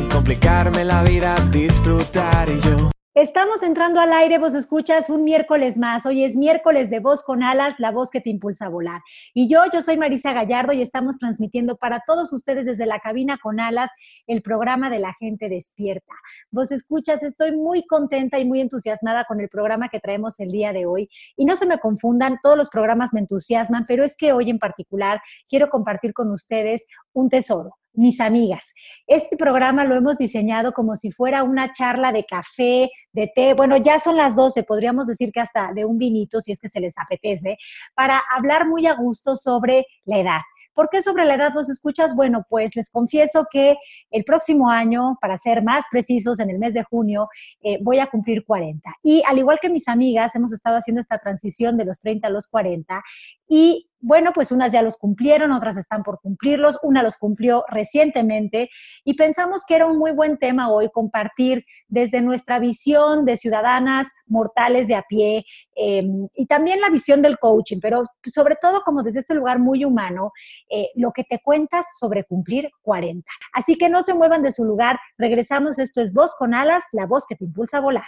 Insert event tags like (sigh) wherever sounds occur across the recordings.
sin complicarme la vida, disfrutar yo. Estamos entrando al aire, vos escuchas un miércoles más. Hoy es miércoles de Voz con Alas, la voz que te impulsa a volar. Y yo, yo soy Marisa Gallardo y estamos transmitiendo para todos ustedes desde la cabina con Alas el programa de la gente despierta. Vos escuchas, estoy muy contenta y muy entusiasmada con el programa que traemos el día de hoy. Y no se me confundan, todos los programas me entusiasman, pero es que hoy en particular quiero compartir con ustedes un tesoro mis amigas. Este programa lo hemos diseñado como si fuera una charla de café, de té, bueno, ya son las 12, podríamos decir que hasta de un vinito, si es que se les apetece, para hablar muy a gusto sobre la edad. ¿Por qué sobre la edad vos escuchas? Bueno, pues les confieso que el próximo año, para ser más precisos, en el mes de junio, eh, voy a cumplir 40. Y al igual que mis amigas, hemos estado haciendo esta transición de los 30 a los 40 y bueno, pues unas ya los cumplieron, otras están por cumplirlos, una los cumplió recientemente y pensamos que era un muy buen tema hoy compartir desde nuestra visión de ciudadanas mortales de a pie em, y también la visión del coaching, pero sobre todo como desde este lugar muy humano, eh, lo que te cuentas sobre cumplir 40. Así que no se muevan de su lugar, regresamos, esto es Voz con Alas, la voz que te impulsa a volar.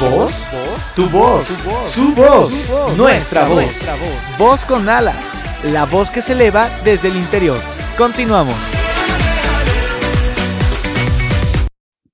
¿Voz? Tu voz, su voz, nuestra voz. Voz con alas, la voz que se eleva desde el interior. Continuamos.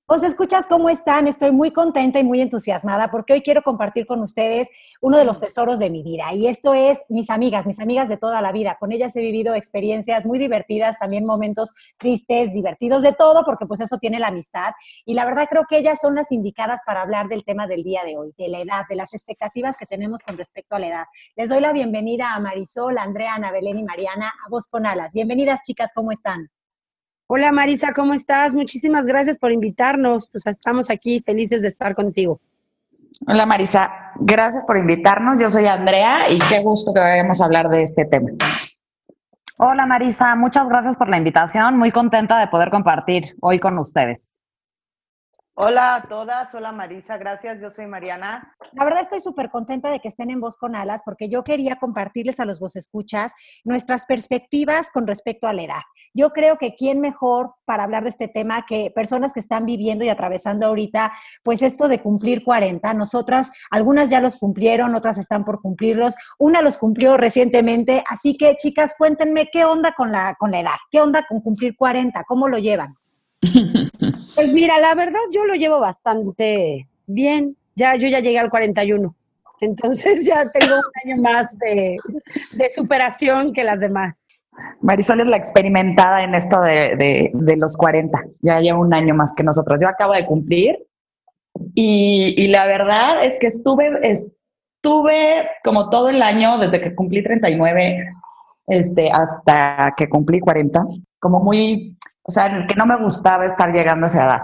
Os escuchas cómo están, estoy muy contenta y muy entusiasmada porque hoy quiero compartir con ustedes uno de los tesoros de mi vida y esto es mis amigas, mis amigas de toda la vida. Con ellas he vivido experiencias muy divertidas, también momentos tristes, divertidos, de todo, porque pues eso tiene la amistad y la verdad creo que ellas son las indicadas para hablar del tema del día de hoy, de la edad, de las expectativas que tenemos con respecto a la edad. Les doy la bienvenida a Marisol, Andrea, Ana Belén y Mariana a Voz con Alas. Bienvenidas chicas, ¿cómo están? Hola Marisa, ¿cómo estás? Muchísimas gracias por invitarnos. Pues estamos aquí felices de estar contigo. Hola Marisa, gracias por invitarnos. Yo soy Andrea y qué gusto que vayamos a hablar de este tema. Hola Marisa, muchas gracias por la invitación. Muy contenta de poder compartir hoy con ustedes. Hola a todas, hola Marisa, gracias, yo soy Mariana. La verdad estoy súper contenta de que estén en Voz con Alas porque yo quería compartirles a los vos escuchas nuestras perspectivas con respecto a la edad. Yo creo que quién mejor para hablar de este tema que personas que están viviendo y atravesando ahorita pues esto de cumplir 40. Nosotras, algunas ya los cumplieron, otras están por cumplirlos, una los cumplió recientemente, así que chicas, cuéntenme qué onda con la, con la edad, qué onda con cumplir 40, cómo lo llevan. (laughs) Pues mira, la verdad yo lo llevo bastante bien. Ya, yo ya llegué al 41. Entonces ya tengo un año más de, superación que las demás. Marisol es la experimentada en esto de, los 40. Ya lleva un año más que nosotros. Yo acabo de cumplir y, y, la verdad es que estuve, estuve como todo el año, desde que cumplí 39 este, hasta que cumplí 40, como muy o sea, que no me gustaba estar llegando a esa edad.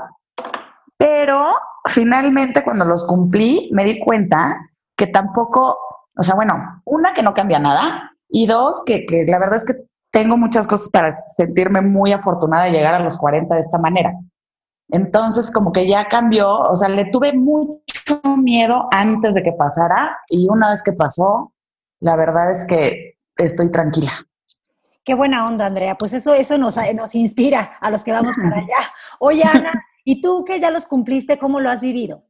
Pero finalmente cuando los cumplí me di cuenta que tampoco, o sea, bueno, una que no cambia nada y dos que, que la verdad es que tengo muchas cosas para sentirme muy afortunada de llegar a los 40 de esta manera. Entonces, como que ya cambió, o sea, le tuve mucho miedo antes de que pasara y una vez que pasó, la verdad es que estoy tranquila. Qué buena onda, Andrea. Pues eso, eso nos, nos inspira a los que vamos para allá. Oye, Ana, ¿y tú que ya los cumpliste, cómo lo has vivido?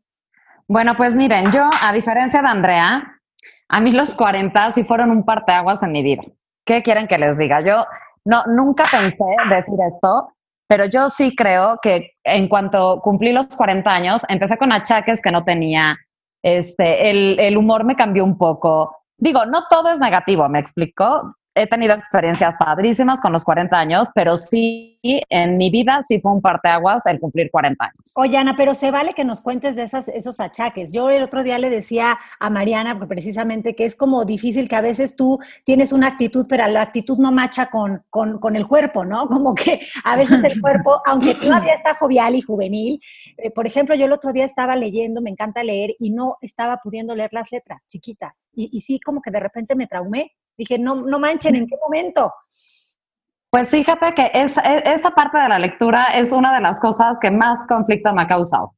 Bueno, pues miren, yo, a diferencia de Andrea, a mí los 40 sí fueron un parteaguas en mi vida. ¿Qué quieren que les diga? Yo no, nunca pensé decir esto, pero yo sí creo que en cuanto cumplí los 40 años, empecé con achaques que no tenía, este, el, el humor me cambió un poco, Digo, no todo es negativo, me explico. He tenido experiencias padrísimas con los 40 años, pero sí, en mi vida sí fue un parteaguas el cumplir 40 años. Oye, Ana, pero se vale que nos cuentes de esas, esos achaques. Yo el otro día le decía a Mariana, precisamente, que es como difícil que a veces tú tienes una actitud, pero la actitud no macha con, con, con el cuerpo, ¿no? (laughs) Como que a veces el cuerpo, aunque todavía está jovial y juvenil, eh, por ejemplo, yo el otro día estaba leyendo, me encanta leer, y no estaba pudiendo leer las letras chiquitas. Y, y sí, como que de repente me traumé Dije, no, no manchen, ¿en qué momento? Pues fíjate que esa, esa parte de la lectura es una de las cosas que más conflicto me ha causado.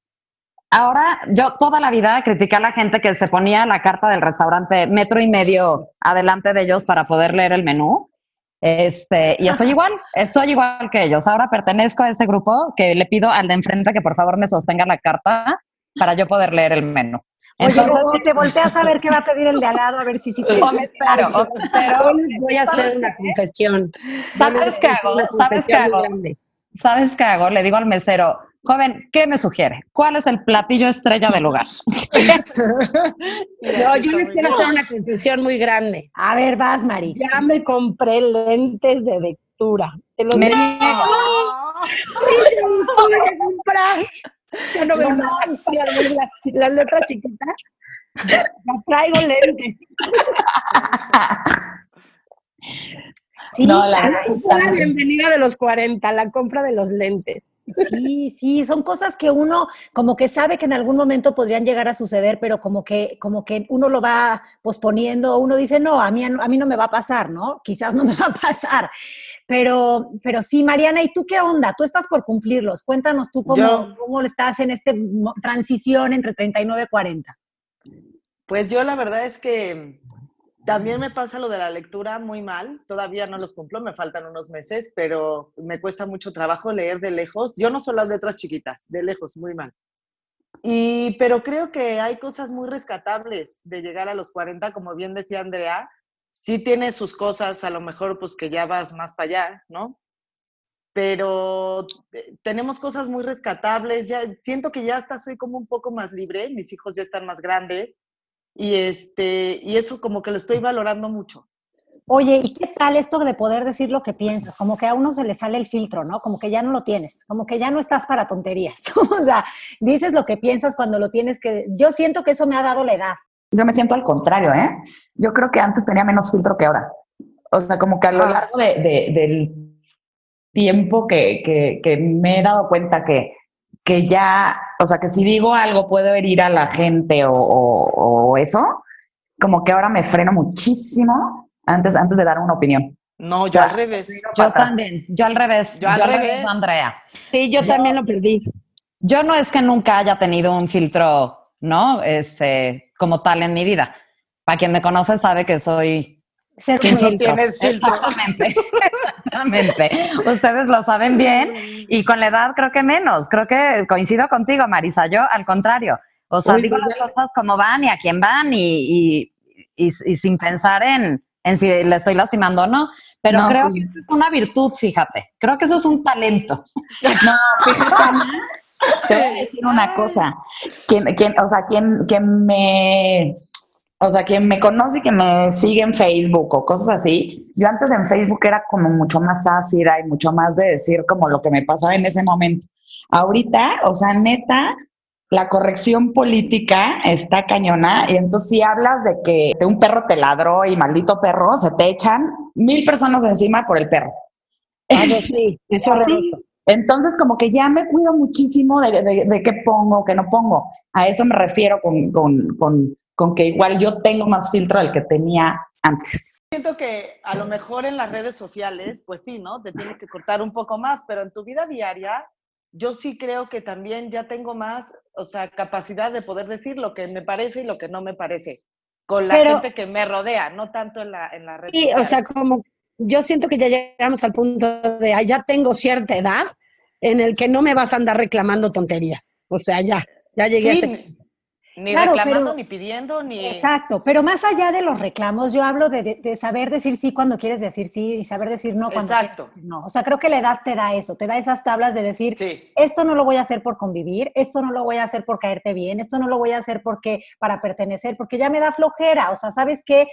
Ahora, yo toda la vida critiqué a la gente que se ponía la carta del restaurante metro y medio adelante de ellos para poder leer el menú. Este, y estoy igual, estoy igual que ellos. Ahora pertenezco a ese grupo que le pido al de enfrente que por favor me sostenga la carta para yo poder leer el menú. Entonces, Oye, te volteas a ver qué va a pedir el de al lado, a ver si sí te... (laughs) Pero, pero, voy a hacer una confesión. ¿Sabes qué hago? ¿Sabes qué hago? ¿Sabes qué hago? Le digo al mesero, joven, ¿qué me sugiere? ¿Cuál es el platillo estrella del lugar? (laughs) no, yo les quiero hacer una confesión muy grande. A ver, vas, Mari. Ya me compré lentes de lectura. Te los Me- ¡No! (laughs) tuve que comprar. Yo no veo nada para leer las, (laughs) las letras chiquitas. Ya traigo lentes. (laughs) Sí, No, la- la bienvenida de los 40, la compra de los lentes. Sí, sí, son cosas que uno como que sabe que en algún momento podrían llegar a suceder, pero como que, como que uno lo va posponiendo, uno dice, no, a mí, a mí no me va a pasar, ¿no? Quizás no me va a pasar. Pero, pero sí, Mariana, ¿y tú qué onda? Tú estás por cumplirlos. Cuéntanos tú cómo, Yo- cómo estás en esta transición entre 39 y 40. Pues yo la verdad es que también me pasa lo de la lectura muy mal. Todavía no los cumplo, me faltan unos meses, pero me cuesta mucho trabajo leer de lejos. Yo no son las letras chiquitas, de lejos, muy mal. Y, pero creo que hay cosas muy rescatables de llegar a los 40, como bien decía Andrea. Sí tiene sus cosas, a lo mejor pues que ya vas más para allá, ¿no? Pero eh, tenemos cosas muy rescatables. Ya siento que ya hasta soy como un poco más libre. Mis hijos ya están más grandes y este y eso como que lo estoy valorando mucho. Oye, ¿y qué tal esto de poder decir lo que piensas? Como que a uno se le sale el filtro, ¿no? Como que ya no lo tienes, como que ya no estás para tonterías. (laughs) o sea, dices lo que piensas cuando lo tienes que... Yo siento que eso me ha dado la edad. Yo me siento al contrario, ¿eh? Yo creo que antes tenía menos filtro que ahora. O sea, como que a lo Ah. largo de, de- del tiempo que, que- que me he dado cuenta que, que ya, o sea, que si digo algo puedo herir a la gente o, o- o eso, como que ahora me freno muchísimo antes, antes de dar una opinión. No, O yo sea, al revés. Yo también, yo al revés, Yo al revés. Andrea. Sí, yo, también lo perdí. Yo no es que nunca haya tenido un filtro, ¿no? Este, como tal en mi vida. Para quien me conoce sabe que soy Ser tienes filtro. Exactamente. Exactamente. Ustedes lo saben bien y con la edad creo que menos. Creo que coincido contigo, Marisa. Yo al contrario. O sea, Uy, digo pues las cosas como van y a quién van y, y- y- y sin pensar en, en si le estoy lastimando o no. Pero No, creo pues- que eso es una virtud, fíjate. Creo que eso es un talento. No, fíjate, (laughs) te voy a decir una cosa. Quien, quien, o sea, quien, quien me, o sea, quien me conoce y que me sigue en Facebook o cosas así, yo antes en Facebook era como mucho más ácida y mucho más de decir como lo que me pasaba en ese momento. Ahorita, o sea, neta, la corrección política está cañona y entonces si hablas de que un perro te ladró y maldito perro, se te echan mil personas encima por el perro. Ah, sí, es (laughs) horroroso. Entonces, como que ya me cuido muchísimo de, de- de qué pongo, qué no pongo. A eso me refiero con, con- con- con que igual yo tengo más filtro del que tenía antes. Siento que a lo mejor en las redes sociales, pues sí, ¿no? Te tienes que cortar un poco más, pero en tu vida diaria, yo sí creo que también ya tengo más, o sea, capacidad de poder decir lo que me parece y lo que no me parece, con la Pero- gente que me rodea, no tanto en la, en la red Sí, social. o sea, como yo siento que ya llegamos al punto de, "Ay, ya tengo cierta edad en el que no me vas a andar reclamando tonterías. O sea, ya, ya llegué a Sí, ese ni- Ni Claro, reclamando, pero- ni pidiendo, ni... Exacto, pero más allá de los reclamos, yo hablo de, de- de saber decir sí cuando quieres decir sí y saber decir no cuando Exacto. quieres decir no. O sea, creo que la edad te da eso, te da esas tablas de decir, Sí. esto no lo voy a hacer por convivir, esto no lo voy a hacer por caerte bien, esto no lo voy a hacer porque para pertenecer, porque ya me da flojera. O sea, ¿sabes qué?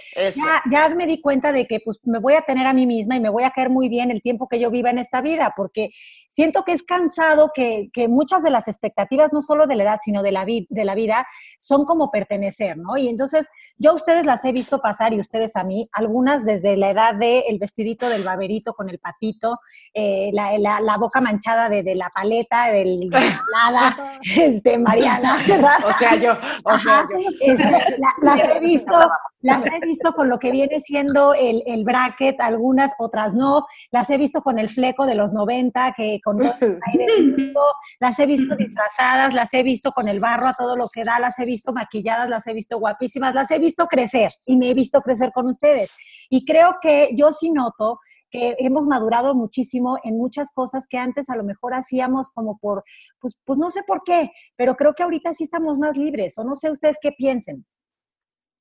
Ya me di cuenta de que pues me voy a tener a mí misma y me voy a caer muy bien el tiempo que yo viva en esta vida, porque siento que es cansado que, que muchas de las expectativas, no solo de la edad, sino de la, vi- de la vida, son como pertenecer, ¿no? Y entonces yo a ustedes las he visto pasar y ustedes a mí, algunas desde la edad de el vestidito del baberito con el patito, eh, la, la- la boca manchada de, de la paleta, del de helada, (laughs) (laughs) este, Mariana, ¿verdad? (laughs) O sea, yo, o sea, yo. este, la- las he visto, las he visto con lo que viene siendo el, el bracket, algunas, otras no, las he visto con el fleco de los 90, que con todo el aire del mundo, las he visto disfrazadas, las he visto con el barro a todo lo que da, las he visto maquilladas, las he visto guapísimas, las he visto crecer y me he visto crecer con ustedes. Y creo que yo sí noto que hemos madurado muchísimo en muchas cosas que antes a lo mejor hacíamos como por, pues, pues no sé por qué, pero creo que ahorita sí estamos más libres, o no sé ustedes qué piensen.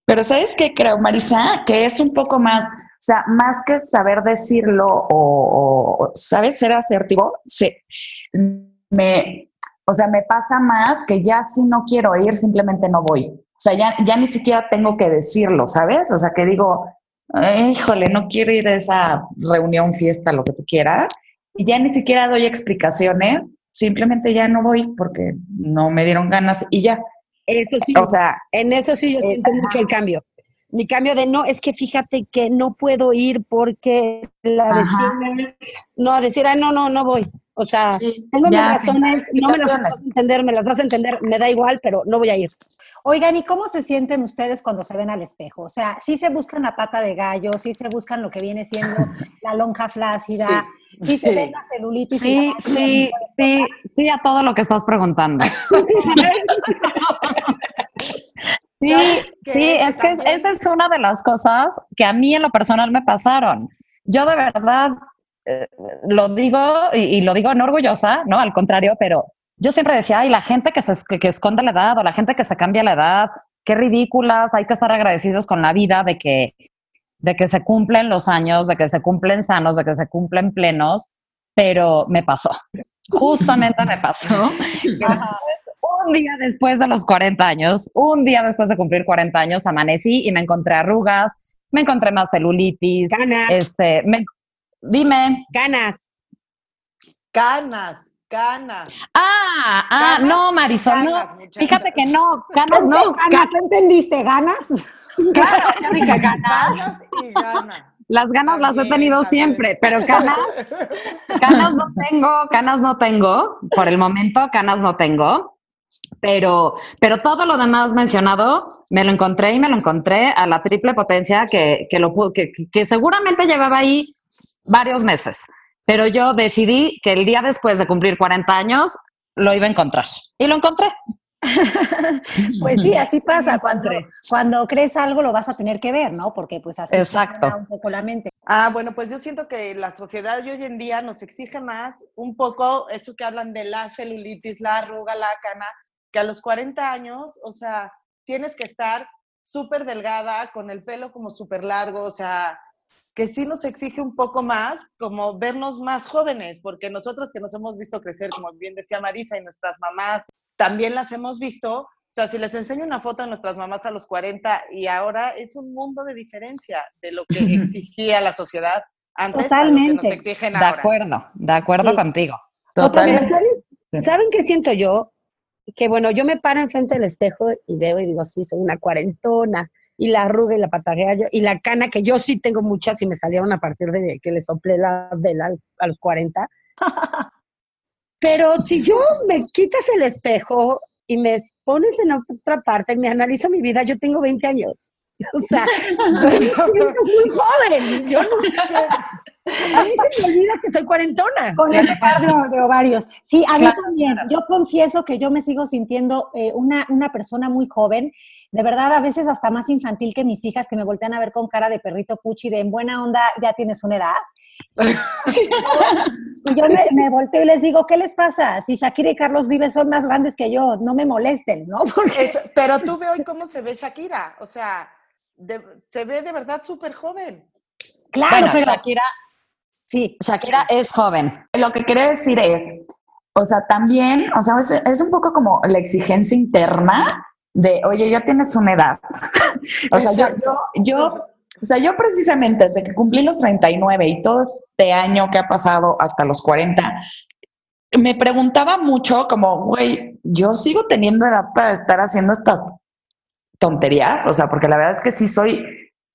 Pero ¿sabes qué creo, Marisa? Que es un poco más, o sea, más que saber decirlo o, o, ¿sabes? Ser asertivo, se, me, o sea, me pasa más que ya si no quiero ir, simplemente no voy. O sea, ya, ya ni siquiera tengo que decirlo, ¿sabes? O sea, que digo, "Ay, híjole, no quiero ir a esa reunión, fiesta, lo que tú quieras. Y ya ni siquiera doy explicaciones, simplemente ya no voy porque no me dieron ganas y ya. Eso sí, O sea, en eso sí yo siento mucho el cambio. Mi cambio de no, es que fíjate que no puedo ir porque la vecina, no, decir, ah, no, no, no voy. O sea, Sí, tengo mis razones, no me las vas a entender, me las vas a entender, me da igual, pero no voy a ir. Oigan, ¿y cómo se sienten ustedes cuando se ven al espejo? O sea, sí se buscan la pata de gallo, sí se buscan lo que viene siendo (laughs) la lonja flácida, sí, se sí. ven la celulitis. y Sí, la- sí, sí, sí a todo lo que estás preguntando. (laughs) Sí, sí, es que esa es una de las cosas que a mí en lo personal me pasaron. Yo de verdad lo digo y, y lo digo no orgullosa, ¿no? Al contrario, pero yo siempre decía, ay, la gente que, se, que, que esconde la edad o la gente que se cambia la edad, qué ridículas, hay que estar agradecidos con la vida de que, de que se cumplen los años, de que se cumplen sanos, de que se cumplen plenos, pero me pasó. Justamente me pasó. (laughs) un día después de los 40 años, un día después de cumplir 40 años, amanecí y me encontré arrugas, me encontré más celulitis. Este, me- dime. ganas. Canas, canas. Ah, ah, Canas, no, Marisol, no. canas. Fíjate que no, canas no. ¿Ganas? ¿Tú entendiste? ¿Ganas? Claro, yo dije ganas. Canas y ganas. Las ganas las he tenido también. siempre, pero canas, canas no tengo, canas no tengo. Por el momento, canas no tengo. Pero, pero todo lo demás mencionado, me lo encontré y me lo encontré a la triple potencia que, que, lo, que, que seguramente llevaba ahí varios meses. Pero yo decidí que el día después de cumplir 40 años lo iba a encontrar. Y lo encontré. (laughs) Pues sí, así pasa. Cuando, cuando crees algo lo vas a tener que ver, ¿no? Porque pues así Exacto. un poco la mente. Ah, bueno, pues yo siento que la sociedad de hoy en día nos exige más un poco eso que hablan de la celulitis, la arruga, la cana, que a los 40 años, o sea, tienes que estar súper delgada, con el pelo como súper largo, o sea, que sí nos exige un poco más, como vernos más jóvenes, porque nosotros que nos hemos visto crecer, como bien decía Marisa, y nuestras mamás también las hemos visto, o sea, si les enseño una foto de nuestras mamás a los 40 y ahora es un mundo de diferencia de lo que (laughs) exigía la sociedad antes a lo que Totalmente. nos exigen De ahora. acuerdo, de acuerdo Sí. contigo. Totalmente. ¿saben. ¿saben qué siento yo? Que bueno, yo me paro enfrente del espejo y veo y digo, sí, soy una cuarentona. Y la arruga y la patajea yo, y la cana, que yo sí tengo muchas y me salieron a partir de que le soplé la vela a los 40. (laughs) Pero si yo me quitas el espejo y me pones en otra parte, me analizo mi vida, yo tengo 20 años. (laughs) O sea, (laughs) me siento muy joven. Yo no, A mí se me olvida que soy cuarentona. Con ese par de, ovarios. Sí, a mí también. Yo confieso que yo me sigo sintiendo eh, una, una persona muy joven, de verdad, a veces hasta más infantil que mis hijas que me voltean a ver con cara de perrito puchi, de en buena onda, ya tienes una edad. (laughs) y yo me, me volteo y les digo, ¿qué les pasa? Si Shakira y Carlos Vives son más grandes que yo, no me molesten, ¿no? (laughs) Porque Es- pero tú ve hoy cómo se ve Shakira. O sea, de- se ve de verdad súper joven. claro, Bueno, pero Shakira, sí. Shakira es joven. Lo que quería decir es, o sea, también, o sea, es, un poco como la exigencia interna de, oye, ya tienes una edad. (laughs) o sea, yo, yo, yo, o sea, yo precisamente desde que cumplí los 39 y todo este año que ha pasado hasta los 40, me preguntaba mucho como, güey, yo sigo teniendo edad para estar haciendo estas tonterías, o sea, porque la verdad es que sí soy,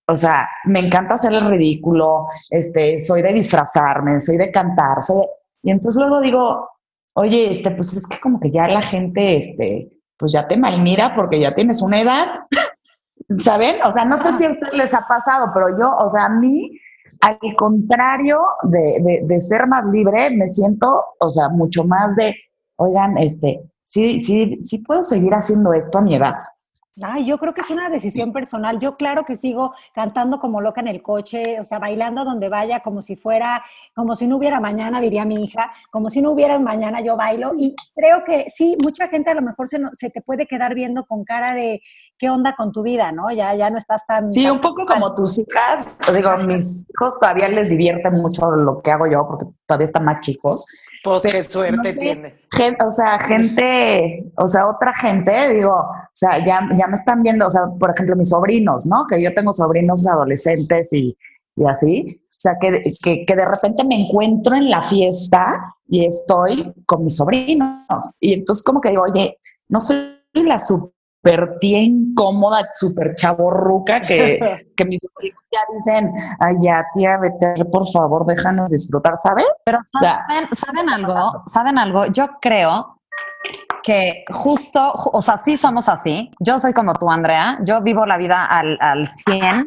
o sea, me encanta hacer el ridículo, este, soy de disfrazarme, soy de cantar, soy de- y entonces luego digo, oye, este, pues es que como que ya la gente, este, pues ya te malmira porque ya tienes una edad, (laughs) ¿saben? O sea, no sé si a ustedes les ha pasado, pero yo, o sea, a mí, al contrario de, de, de ser más libre, me siento, o sea, mucho más de, oigan, este, sí, sí, sí puedo seguir haciendo esto a mi edad. Ay, yo creo que es una decisión personal. Yo claro que sigo cantando como loca en el coche, o sea, bailando donde vaya, como si fuera, como si no hubiera mañana, diría mi hija, como si no hubiera mañana, yo bailo. Y creo que sí, mucha gente a lo mejor se, no- se te puede quedar viendo con cara de qué onda con tu vida, ¿no? Ya, ya no estás tan... Sí, tan- un poco como tus hijas, digo, mis hijos todavía les divierte mucho lo que hago yo porque todavía están más chicos. Pues Pero, qué suerte no sé, tienes. Gen- o sea, gente, o sea, otra gente, digo, o sea, ya, ya me están viendo, o sea, por ejemplo, mis sobrinos, ¿no? Que yo tengo sobrinos adolescentes y, y así. O sea, que, que, que de repente me encuentro en la fiesta y estoy con mis sobrinos. Y entonces como que digo, oye, no soy la super tía incómoda, super chaborruca que, (laughs) que mis sobrinos ya dicen, ay, ya, tía, vete, por favor, déjanos disfrutar, ¿sabes? Pero O sea, ¿saben, ¿saben algo? ¿Saben algo? Yo creo que justo, ju- o sea, sí somos así. Yo soy como tú, Andrea. Yo vivo la vida al, al 100,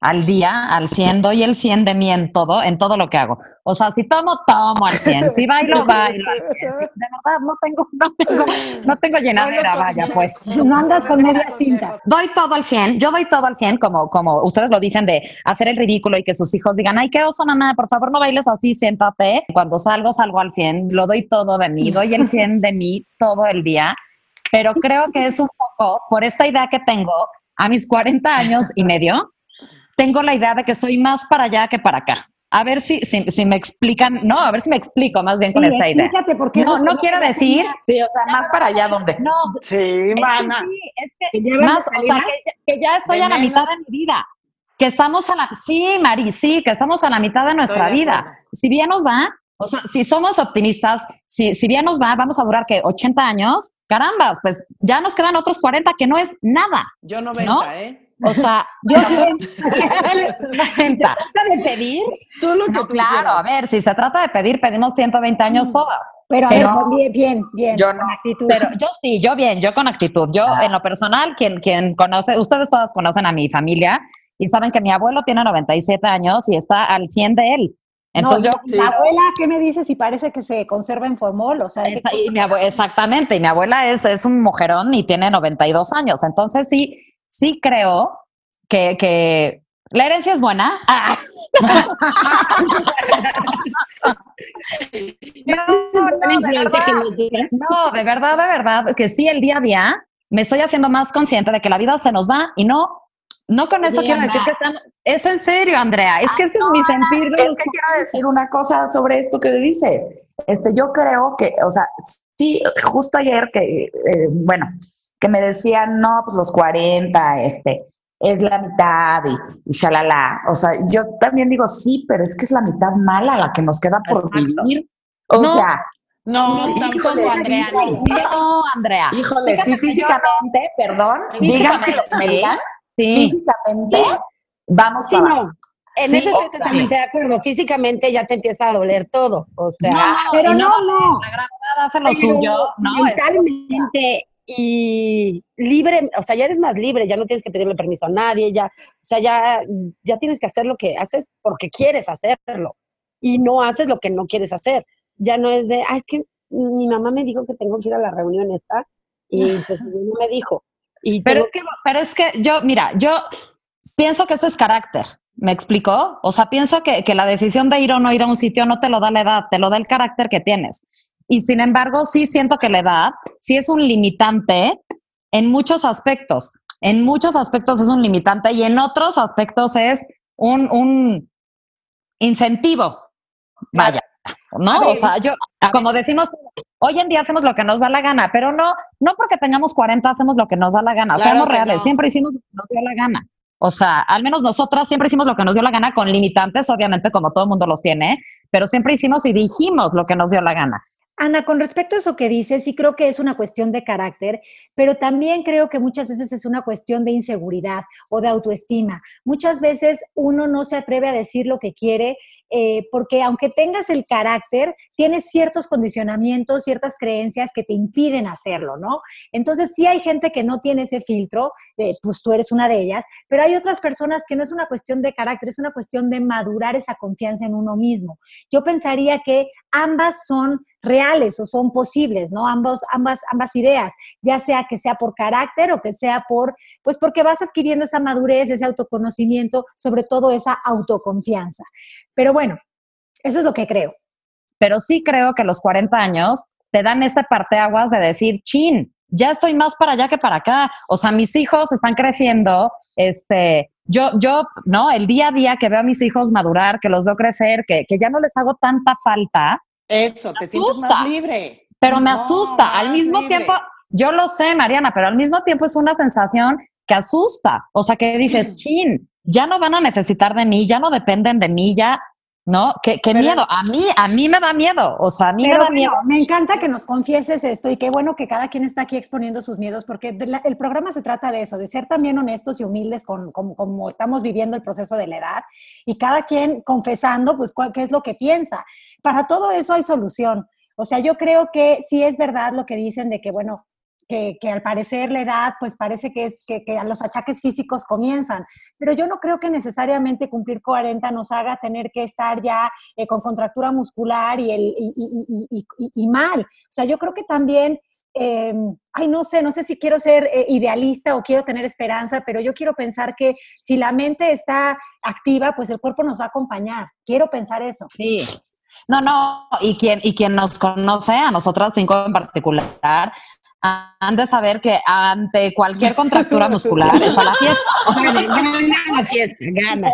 al día, al 100. Doy el 100 de mí en todo, en todo lo que hago. O sea, si tomo, tomo al 100. Si bailo, (laughs) bailo al 100. Si de verdad no tengo, no tengo, no tengo llenadera, vaya, pues. No andas con medias tintas. Doy todo al 100, yo doy todo al 100, como, como ustedes lo dicen, de hacer el ridículo y que sus hijos digan, ay, qué oso, mamá, por favor no bailes así, siéntate. Cuando salgo, salgo al 100, lo doy todo de mí, doy el 100 de mí todo el día, pero creo que es un poco por esta idea que tengo a mis 40 años y medio, tengo la idea de que soy más para allá que para acá. A ver si, si, si me explican, no, a ver si me explico más bien con Sí, esta idea. explícate porque No, no quiero decir, Sí, o sea, más para allá donde. no, Sí, es que mana. sí, es que ¿Que ya vas más, de o sea, salida? que, que ya estoy a la mitad de mi vida. Que estamos a la, sí, Mari, sí, que estamos a la mitad de nuestra vida. Si bien nos va, o sea, si somos optimistas, si, si bien nos va, vamos a durar que 80 años, carambas, pues ya nos quedan otros 40 que no es nada. Yo 90, ¿No? ¿eh? O sea, yo sí 90. (laughs) (laughs) ¿Trata de pedir? Tú lo que No, tú claro, a quieras. ver, si se trata de pedir, pedimos 120 años todas. Pero a ver, Pero- con bien, bien, bien. Yo con no. actitud. Pero yo sí, yo bien, yo con actitud. Yo en lo personal, quien, quien conoce, ustedes todas conocen a mi familia y saben que mi abuelo tiene 97 años y está al 100 de él. Entonces No, yo... La abuela, ¿qué me dices si parece que se conserva en formol? O sea, Esa- y mi abue- exactamente, y mi abuela es, es un mujerón y tiene 92 años. Entonces sí, sí creo que, que la herencia es buena. (laughs) Ah. no, no, de verdad. No, de verdad, de verdad, que sí, el día a día me estoy haciendo más consciente de que la vida se nos va y no, no con eso quiero decir que estamos, es en serio, Andrea, es que ese es mi sentir. de Es que quiero decir una cosa sobre esto que dices. Este, yo creo que, o sea, sí, justo ayer que, eh, bueno, que me decían, no, pues los 40, este, es la mitad y, y shalala. O sea, yo también digo, sí, pero es que es la mitad mala la que nos queda por Exacto. vivir. O No. sea, No, Híjole, tampoco, sí, Andrea. no. No, Andrea. híjole, Fíjate sí, yo- físicamente, perdón, díganme lo que me digan, Sí. físicamente, vamos Sí, para no. En Sí, eso estoy totalmente de acuerdo. Físicamente ya te empieza a doler todo. O sea, No, pero no, no. La gravedad hace lo pero suyo, ¿no? Mentalmente y libre, o sea, ya eres más libre, ya no tienes que pedirle permiso a nadie, ya, o sea, ya, ya tienes que hacer lo que haces porque quieres hacerlo y no haces lo que no quieres hacer. Ya no es de, ah, es que mi mamá me dijo que tengo que ir a la reunión esta y pues (laughs) no me dijo. Y pero, es que, pero es que yo, mira, yo pienso que eso es carácter. ¿Me explicó? O sea, pienso que, que la decisión de ir o no ir a un sitio no te lo da la edad, te lo da el carácter que tienes. Y sin embargo, sí siento que la edad sí es un limitante en muchos aspectos. En muchos aspectos es un limitante y en otros aspectos es un, un incentivo. Vaya, ¿no? O sea, yo, como decimos, hoy en día hacemos lo que nos da la gana, pero no, no porque tengamos 40 hacemos lo que nos da la gana. Seamos reales, siempre hicimos lo que nos dio la gana. O sea, al menos nosotras siempre hicimos lo que nos dio la gana con limitantes, obviamente como todo el mundo los tiene, pero siempre hicimos y dijimos lo que nos dio la gana. Ana, con respecto a eso que dices, sí creo que es una cuestión de carácter, pero también creo que muchas veces es una cuestión de inseguridad o de autoestima. Muchas veces uno no se atreve a decir lo que quiere eh, porque aunque tengas el carácter, tienes ciertos condicionamientos, ciertas creencias que te impiden hacerlo, ¿no? Entonces sí hay gente que no tiene ese filtro, eh, pues tú eres una de ellas, pero hay otras personas que no es una cuestión de carácter, es una cuestión de madurar esa confianza en uno mismo. Yo pensaría que ambas son reales o son posibles, ¿no? Ambos, ambas, ambas ideas, ya sea que sea por carácter o que sea por, pues porque vas adquiriendo esa madurez, ese autoconocimiento, sobre todo esa autoconfianza. Pero bueno, eso es lo que creo. Pero sí creo que los 40 años te dan este parteaguas de decir, chin, ya estoy más para allá que para acá. O sea, mis hijos están creciendo, este, yo, yo, ¿no? El día a día que veo a mis hijos madurar, que los veo crecer, que, que ya no les hago tanta falta, eso, te sientes más libre. Pero me asusta. Al mismo tiempo, yo lo sé, Mariana, pero al mismo tiempo es una sensación que asusta. O sea, que dices, chin, ya no van a necesitar de mí, ya no dependen de mí, ya ¿no? Qué, miedo. A mí, a mí me da miedo. O sea, a mí me da miedo. Me encanta que nos confieses esto y qué bueno que cada quien está aquí exponiendo sus miedos, porque el programa se trata de eso, de ser también honestos y humildes con como estamos viviendo el proceso de la edad y cada quien confesando, pues, qué es lo que piensa. Para todo eso hay solución. O sea, yo creo que sí es verdad lo que dicen de que, bueno, que, al parecer la edad, pues parece que, es, que, los achaques físicos comienzan. Pero yo no creo que necesariamente cumplir 40 nos haga tener que estar ya eh, con contractura muscular y, el, y, mal. O sea, yo creo que también eh, ay, no sé, no sé si quiero ser eh, idealista o quiero tener esperanza, pero yo quiero pensar que si la mente está activa, pues el cuerpo nos va a acompañar. Quiero pensar eso. Sí. No, no, y quien, y quien nos conoce, a nosotras cinco en particular, han de saber que ante cualquier contractura (laughs) muscular está la fiesta. O sea, gana la fiesta, gana.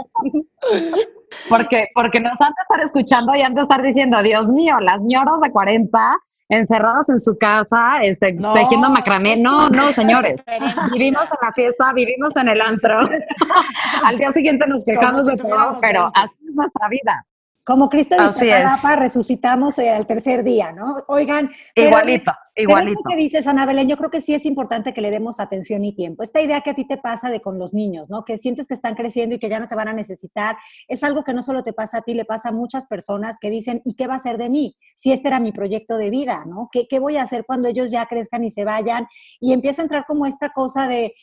Porque, porque nos han de estar escuchando y han de estar diciendo, Dios mío, las ñoros de 40 encerradas en su casa, este, tejiendo macramé. No, no, señores. Vivimos en la fiesta, vivimos en el antro. (laughs) Al día siguiente nos quejamos de todo, pero así es nuestra vida. Como Cristo de resucitamos eh, al tercer día, ¿no? Oigan. Igualito, igualito. Pero que dices, Ana Belén, yo creo que sí es importante que le demos atención y tiempo. Esta idea que a ti te pasa de con los niños, ¿no? Que sientes que están creciendo y que ya no te van a necesitar, es algo que no solo te pasa a ti, le pasa a muchas personas que dicen, ¿y qué va a ser de mí? Si este era mi proyecto de vida, ¿no? ¿Qué, qué voy a hacer cuando ellos ya crezcan y se vayan? Y empieza a entrar como esta cosa de,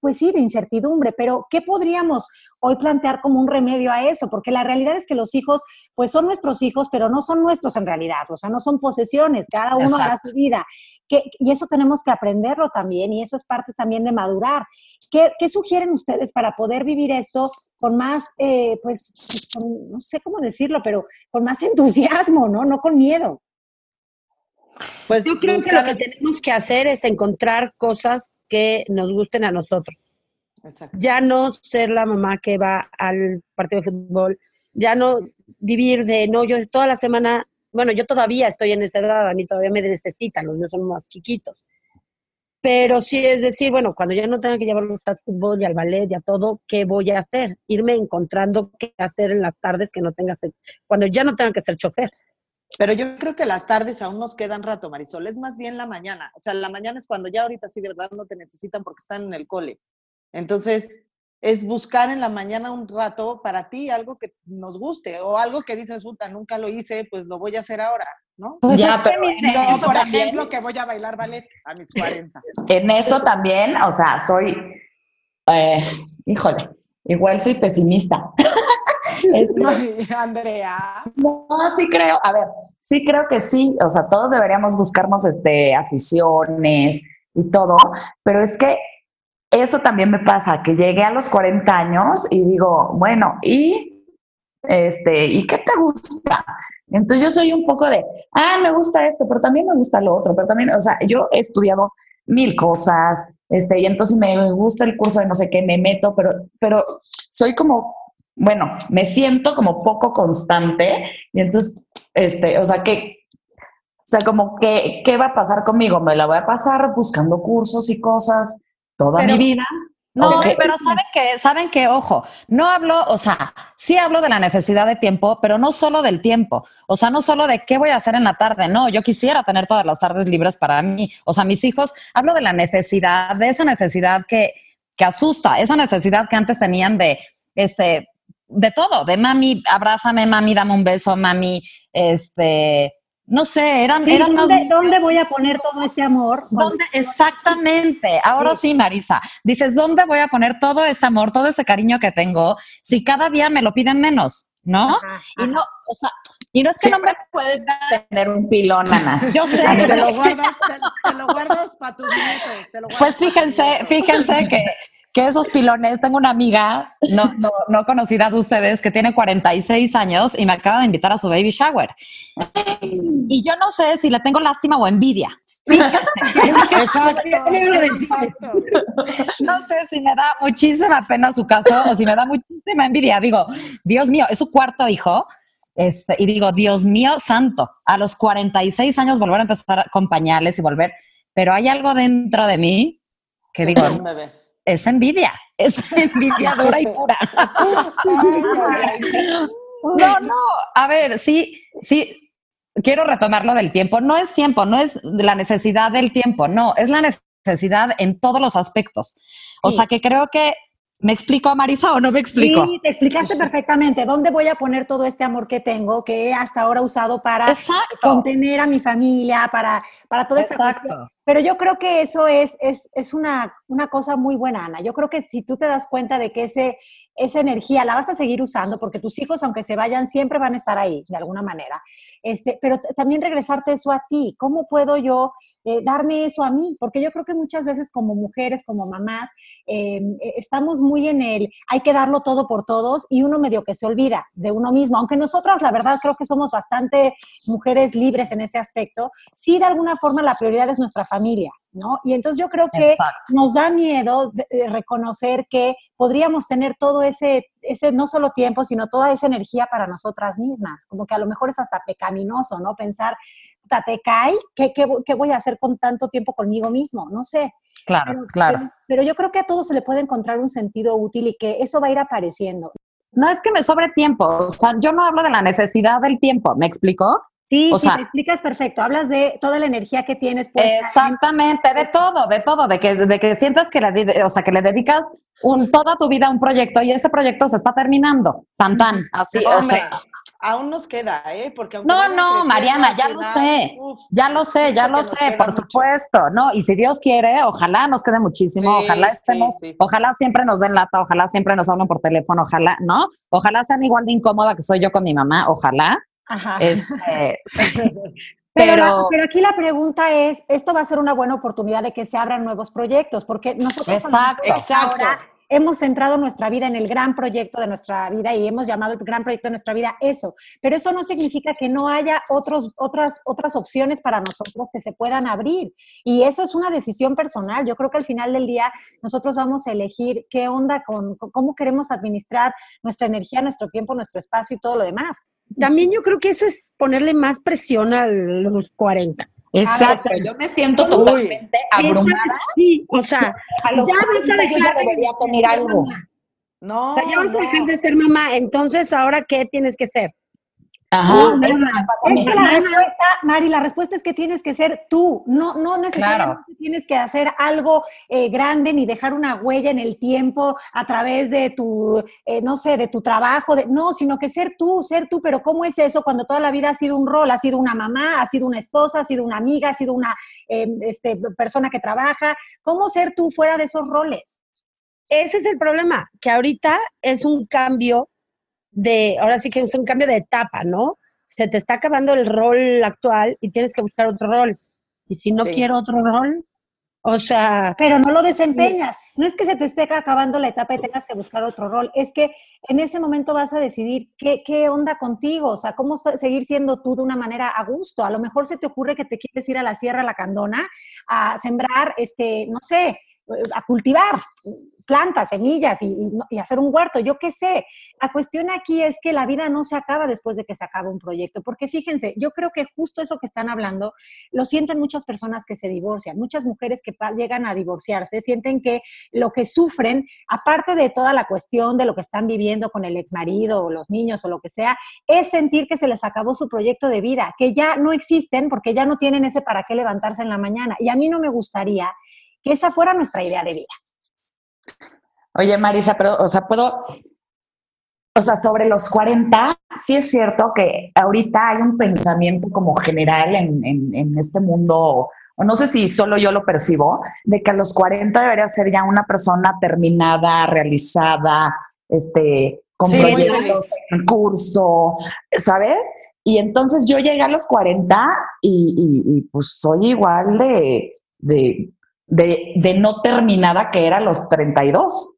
pues sí, de incertidumbre, pero ¿qué podríamos hoy plantear como un remedio a eso? Porque la realidad es que los hijos, pues son nuestros hijos, pero no son nuestros en realidad, o sea, no son posesiones, cada uno hará su vida. y eso tenemos que aprenderlo también, y eso es parte también de madurar. ¿Qué, sugieren ustedes para poder vivir esto con más, eh, pues, pues no sé cómo decirlo, pero con más (laughs) entusiasmo, ¿no? No con miedo. Pues yo creo que lo que tenemos que hacer es encontrar cosas que nos gusten a nosotros. Ya no ser la mamá que va al partido de fútbol, ya no vivir de, no, yo toda la semana, bueno, yo todavía estoy en esa edad, a mí todavía me necesitan, los niños son más chiquitos. Pero sí es decir, bueno, cuando ya no tenga que llevarlos al fútbol y al ballet y a todo, ¿qué voy a hacer? Irme encontrando qué hacer en las tardes que no tenga, cuando ya no tenga que ser chofer. Pero yo creo que las tardes aún nos quedan rato, Marisol. Es más bien la mañana. O sea, la mañana es cuando ya ahorita sí de verdad no te necesitan porque están en el cole. Entonces, es buscar en la mañana un rato para ti algo que nos guste o algo que dices, puta, nunca lo hice, pues lo voy a hacer ahora, ¿no? Pues ya, pero en No, eso por también- ejemplo, que voy a bailar ballet a mis 40. En eso también, o sea, soy, eh, híjole, igual soy pesimista. Este, (laughs) Andrea. No, sí creo, a ver, sí creo que sí, o sea, todos deberíamos buscarnos este, aficiones y todo, pero es que eso también me pasa, que llegué a los 40 años y digo, bueno, ¿y, este, ¿y qué te gusta? Entonces yo soy un poco de, ah, me gusta esto, pero también me gusta lo otro, pero también, o sea, yo he estudiado mil cosas, este, y entonces me gusta el curso de no sé qué, me meto, pero, pero soy como bueno, me siento como poco constante y entonces, este, o sea, que, o sea, como que, ¿qué va a pasar conmigo? Me la voy a pasar buscando cursos y cosas toda Pero- mi vida. No, pero saben que, saben que, ojo, no hablo, o sea, sí hablo de la necesidad de tiempo, pero no solo del tiempo. O sea, no solo de qué voy a hacer en la tarde. No, yo quisiera tener todas las tardes libres para mí. O sea, mis hijos, hablo de la necesidad, de esa necesidad que, que asusta, esa necesidad que antes tenían de, este, de todo, de mami, abrázame, mami, dame un beso, mami, este, no sé, eran, Sí, eran más ¿dónde, dónde voy a poner todo este amor? ¿Dónde? Exactamente. Ahora sí, Marisa. Dices, ¿dónde voy a poner todo ese amor, todo ese cariño que tengo si cada día me lo piden menos? ¿no? Ajá, Y no, o sea, y no es que no me puedes tener un pilón, Ana. (laughs) Yo sé, Te lo guardas, te, te lo guardas para tus nietos. te lo guardas Pues fíjense, fíjense que, que esos pilones, tengo una amiga no, no, no conocida de ustedes que tiene 46 años y me acaba de invitar a su baby shower. Y yo no sé si le tengo lástima o envidia. (laughs) (laughs) No sé si me da muchísima pena su caso o si me da muchísima envidia. Digo, Dios mío, es su cuarto hijo. Este, y digo, Dios mío santo, a los 46 años volver a empezar con pañales y volver. Pero hay algo dentro de mí que digo. Es envidia, es (laughs) envidia dura y pura. No, no, a ver, sí, sí, quiero retomar lo del tiempo. No es tiempo, no es la necesidad del tiempo, no, es la necesidad en todos los aspectos. O Sí. sea que creo que, ¿me explico, Marisa, o no me explico? Sí, te explicaste perfectamente. ¿Dónde voy a poner todo este amor que tengo, que he hasta ahora usado para Exacto. contener a mi familia, para, para toda esta cuestión? Exacto. Pero yo creo que eso es, es, es una, una cosa muy buena, Ana. Yo creo que si tú te das cuenta de que ese, esa energía la vas a seguir usando, porque tus hijos, aunque se vayan, siempre van a estar ahí, de alguna manera. Este, pero también regresarte eso a ti. ¿Cómo puedo yo eh, darme eso a mí? Porque yo creo que muchas veces como mujeres, como mamás, eh, eh, estamos muy en el hay que darlo todo por todos y uno medio que se olvida de uno mismo. Aunque nosotras, la verdad, creo que somos bastante mujeres libres en ese aspecto, sí de alguna forma la prioridad es nuestra familia, ¿no? Y entonces yo creo que Exacto. nos da miedo de- de reconocer que podríamos tener todo ese, ese, no solo tiempo, sino toda esa energía para nosotras mismas. Como que a lo mejor es hasta pecaminoso, ¿no? Pensar, "Puta, ¿te cae? ¿Qué, qué, qué voy a hacer con tanto tiempo conmigo mismo? No sé. Claro, Pero- claro. Pero, pero yo creo que a todo se le puede encontrar un sentido útil y que eso va a ir apareciendo. No es que me sobre tiempo, o sea, yo no hablo de la necesidad del tiempo, ¿me explico? Sí, O sí, sea- te explicas perfecto. Hablas de toda la energía que tienes en- Exactamente, de todo, de todo, de que, de que sientas que le, o sea, que le dedicas un, toda tu vida a un proyecto y ese proyecto se está terminando, tan tan, así, o sea, aún nos queda, ¿eh? Porque No, no, Mariana, ya lo sé. uf, ya lo sé, ya lo sé, por mucho. supuesto, ¿no? Y si Dios quiere, ojalá nos quede muchísimo, Sí, ojalá sí, estemos, sí. ojalá siempre nos den lata, ojalá siempre nos hablen por teléfono, ojalá, ¿no? Ojalá sean igual de incómoda que soy yo con mi mamá, ojalá. Ajá. Este, (laughs) sí. Pero, Pero, pero aquí la pregunta es, esto va a ser una buena oportunidad de que se abran nuevos proyectos, porque nosotros Exacto. Exacto. ahora hemos centrado nuestra vida en el gran proyecto de nuestra vida y hemos llamado el gran proyecto de nuestra vida eso, pero eso no significa que no haya otros, otras, otras opciones para nosotros que se puedan abrir. Y eso es una decisión personal. Yo creo que al final del día nosotros vamos a elegir qué onda con, con cómo queremos administrar nuestra energía, nuestro tiempo, nuestro espacio y todo lo demás. También yo creo que eso es ponerle más presión a los 40. Exacto, yo me siento Uy. totalmente abrumada. Esa- sí, o sea, A los ya vas a 40 yo ya dejar de tener algo. mamá. No, O sea, ya vas a dejar de ser mamá, entonces ahora qué tienes que ser? Ajá, Es esa, que la respuesta, Mari, la respuesta es que tienes que ser tú, no, no necesariamente tienes que hacer algo eh, grande ni dejar una huella en el tiempo a través de tu, eh, no sé, de tu trabajo, de, no, sino que ser tú, ser tú, pero ¿cómo es eso cuando toda la vida ha sido un rol? Ha sido una mamá, ha sido una esposa, ha sido una amiga, ha sido una eh, este, persona que trabaja. ¿Cómo ser tú fuera de esos roles? Ese es el problema, que ahorita es un cambio de, ahora sí que es un cambio de etapa, ¿no? Se te está acabando el rol actual y tienes que buscar otro rol. Y si no Sí. quiero otro rol, o sea, Pero no lo desempeñas. No es que se te esté acabando la etapa y tengas que buscar otro rol. Es que en ese momento vas a decidir qué, qué onda contigo, o sea, cómo seguir siendo tú de una manera a gusto. A lo mejor se te ocurre que te quieres ir a la Sierra La Candona a sembrar, este, no sé, a cultivar plantas, semillas y, hacer un huerto, yo qué sé. La cuestión aquí es que la vida no se acaba después de que se acaba un proyecto, porque fíjense, yo creo que justo eso que están hablando lo sienten muchas personas que se divorcian, muchas mujeres que llegan a divorciarse, sienten que lo que sufren, aparte de toda la cuestión de lo que están viviendo con el exmarido o los niños o lo que sea, es sentir que se les acabó su proyecto de vida, que ya no existen porque ya no tienen ese para qué levantarse en la mañana. Y a mí no me gustaría que esa fuera nuestra idea de vida. Oye, Marisa, pero, o sea, puedo, o sea, sobre los 40, sí es cierto que ahorita hay un pensamiento como general en, en, en este mundo, o no sé si solo yo lo percibo, de que a los 40 debería ser ya una persona terminada, realizada, este, con Sí, proyectos en curso, ¿sabes? Y entonces yo llegué a los 40 y, y- y, pues soy igual de, de, de, de no terminada que era a los 32.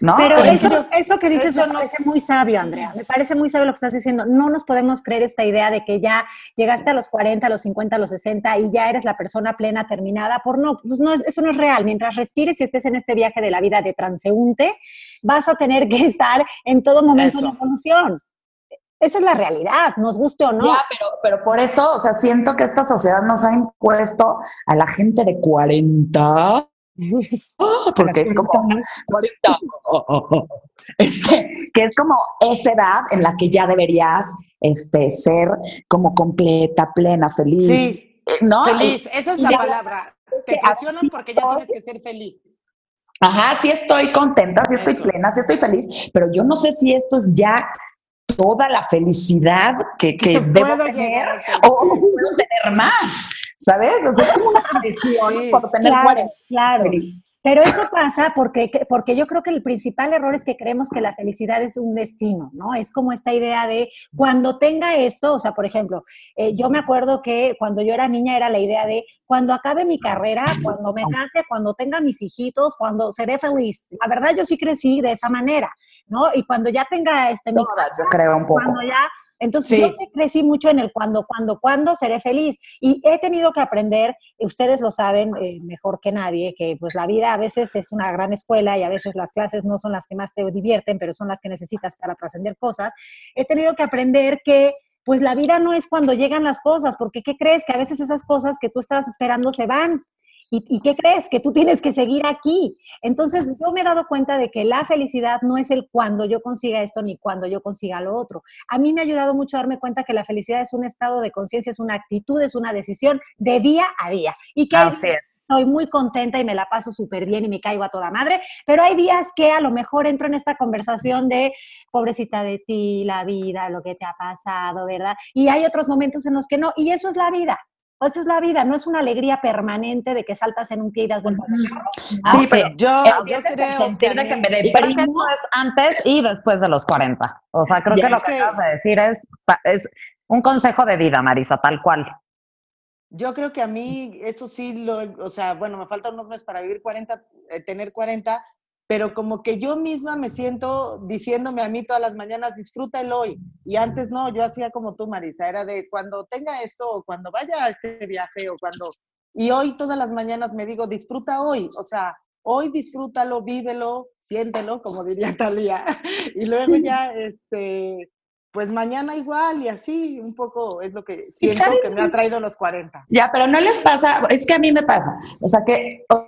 ¿No? Pero eso, eso que dices eso me no- parece muy sabio, Andrea. Me parece muy sabio lo que estás diciendo. No nos podemos creer esta idea de que ya llegaste a los 40, a los 50, a los 60 y ya eres la persona plena, terminada. Por no, pues no, es- eso no es real. Mientras respires y estés en este viaje de la vida de transeúnte, vas a tener que (laughs) estar en todo momento Eso. en evolución. Esa es la realidad, nos guste o no. Ya, pero, pero por eso, o sea, siento que esta sociedad nos ha impuesto a la gente de 40, ah, (laughs) porque es como 40, oh, oh, oh, este, que es como esa edad en la que ya deberías este, ser como completa, plena, feliz. Sí, eh, ¿no? feliz, esa es la ya- palabra. Te presionan porque ya tienes que ser feliz. Ajá, sí estoy contenta, sí estoy Eso. plena, sí estoy feliz, pero yo no sé si esto es ya toda la felicidad que, que debo tener llegar o puedo tener más, ¿sabes? O sea, es como una (laughs) Sí. por tener Claro, 40 claro. feliz. Pero eso pasa porque, porque yo creo que el principal error es que creemos que la felicidad es un destino, ¿no? Es como esta idea de cuando tenga esto, o sea, por ejemplo, eh, yo me acuerdo que cuando yo era niña era la idea de cuando acabe mi carrera, cuando me case, cuando tenga mis hijitos, cuando seré feliz. La verdad, yo sí crecí de esa manera, ¿no? Y cuando ya tenga este mi Todas, yo creo un poco. cuando ya, entonces Sí. yo crecí mucho en el cuando, cuando, cuando seré feliz. Y he tenido que aprender, y ustedes lo saben eh, mejor que nadie, que pues la vida a veces es una gran escuela y a veces las clases no son las que más te divierten, pero son las que necesitas para trascender cosas. He tenido que aprender que pues la vida no es cuando llegan las cosas, porque ¿qué crees? Que a veces esas cosas que tú estabas esperando se van. ¿Y, y qué crees? Que tú tienes que seguir aquí. Entonces, yo me he dado cuenta de que la felicidad no es el cuando yo consiga esto ni cuando yo consiga lo otro. A mí me ha ayudado mucho a darme cuenta que la felicidad es un estado de conciencia, es una actitud, es una decisión de día a día. Y que es. estoy muy contenta y me la paso súper bien y me caigo a toda madre, pero hay días que a lo mejor entro en esta conversación de pobrecita de ti, la vida, lo que te ha pasado, ¿verdad? Y hay otros momentos en los que no, y eso es la vida. Eso es la vida, no es una alegría permanente de que saltas en un pie y das vuelta. Sí, Así pero Yo, el yo creo que que me deprimo. es antes y después de los 40. O sea, creo que lo que que- acabas de decir es, es un consejo de vida, Marisa, tal cual. Yo creo que a mí eso sí lo, o sea, bueno, me faltan unos meses para vivir 40, eh, tener 40, pero como que yo misma me siento diciéndome a mí todas las mañanas, disfruta el hoy. Y antes no, yo hacía como tú, Marisa, era de cuando tenga esto, o cuando vaya a este viaje, o cuando... Y hoy todas las mañanas me digo, disfruta hoy, o sea, hoy disfrútalo, vívelo, siéntelo, como diría (laughs) Talía. Y luego ya, este, pues mañana igual y así, un poco es lo que siento saben que me ha traído los 40. Ya, pero no les pasa, es que a mí me pasa. O sea, que, o,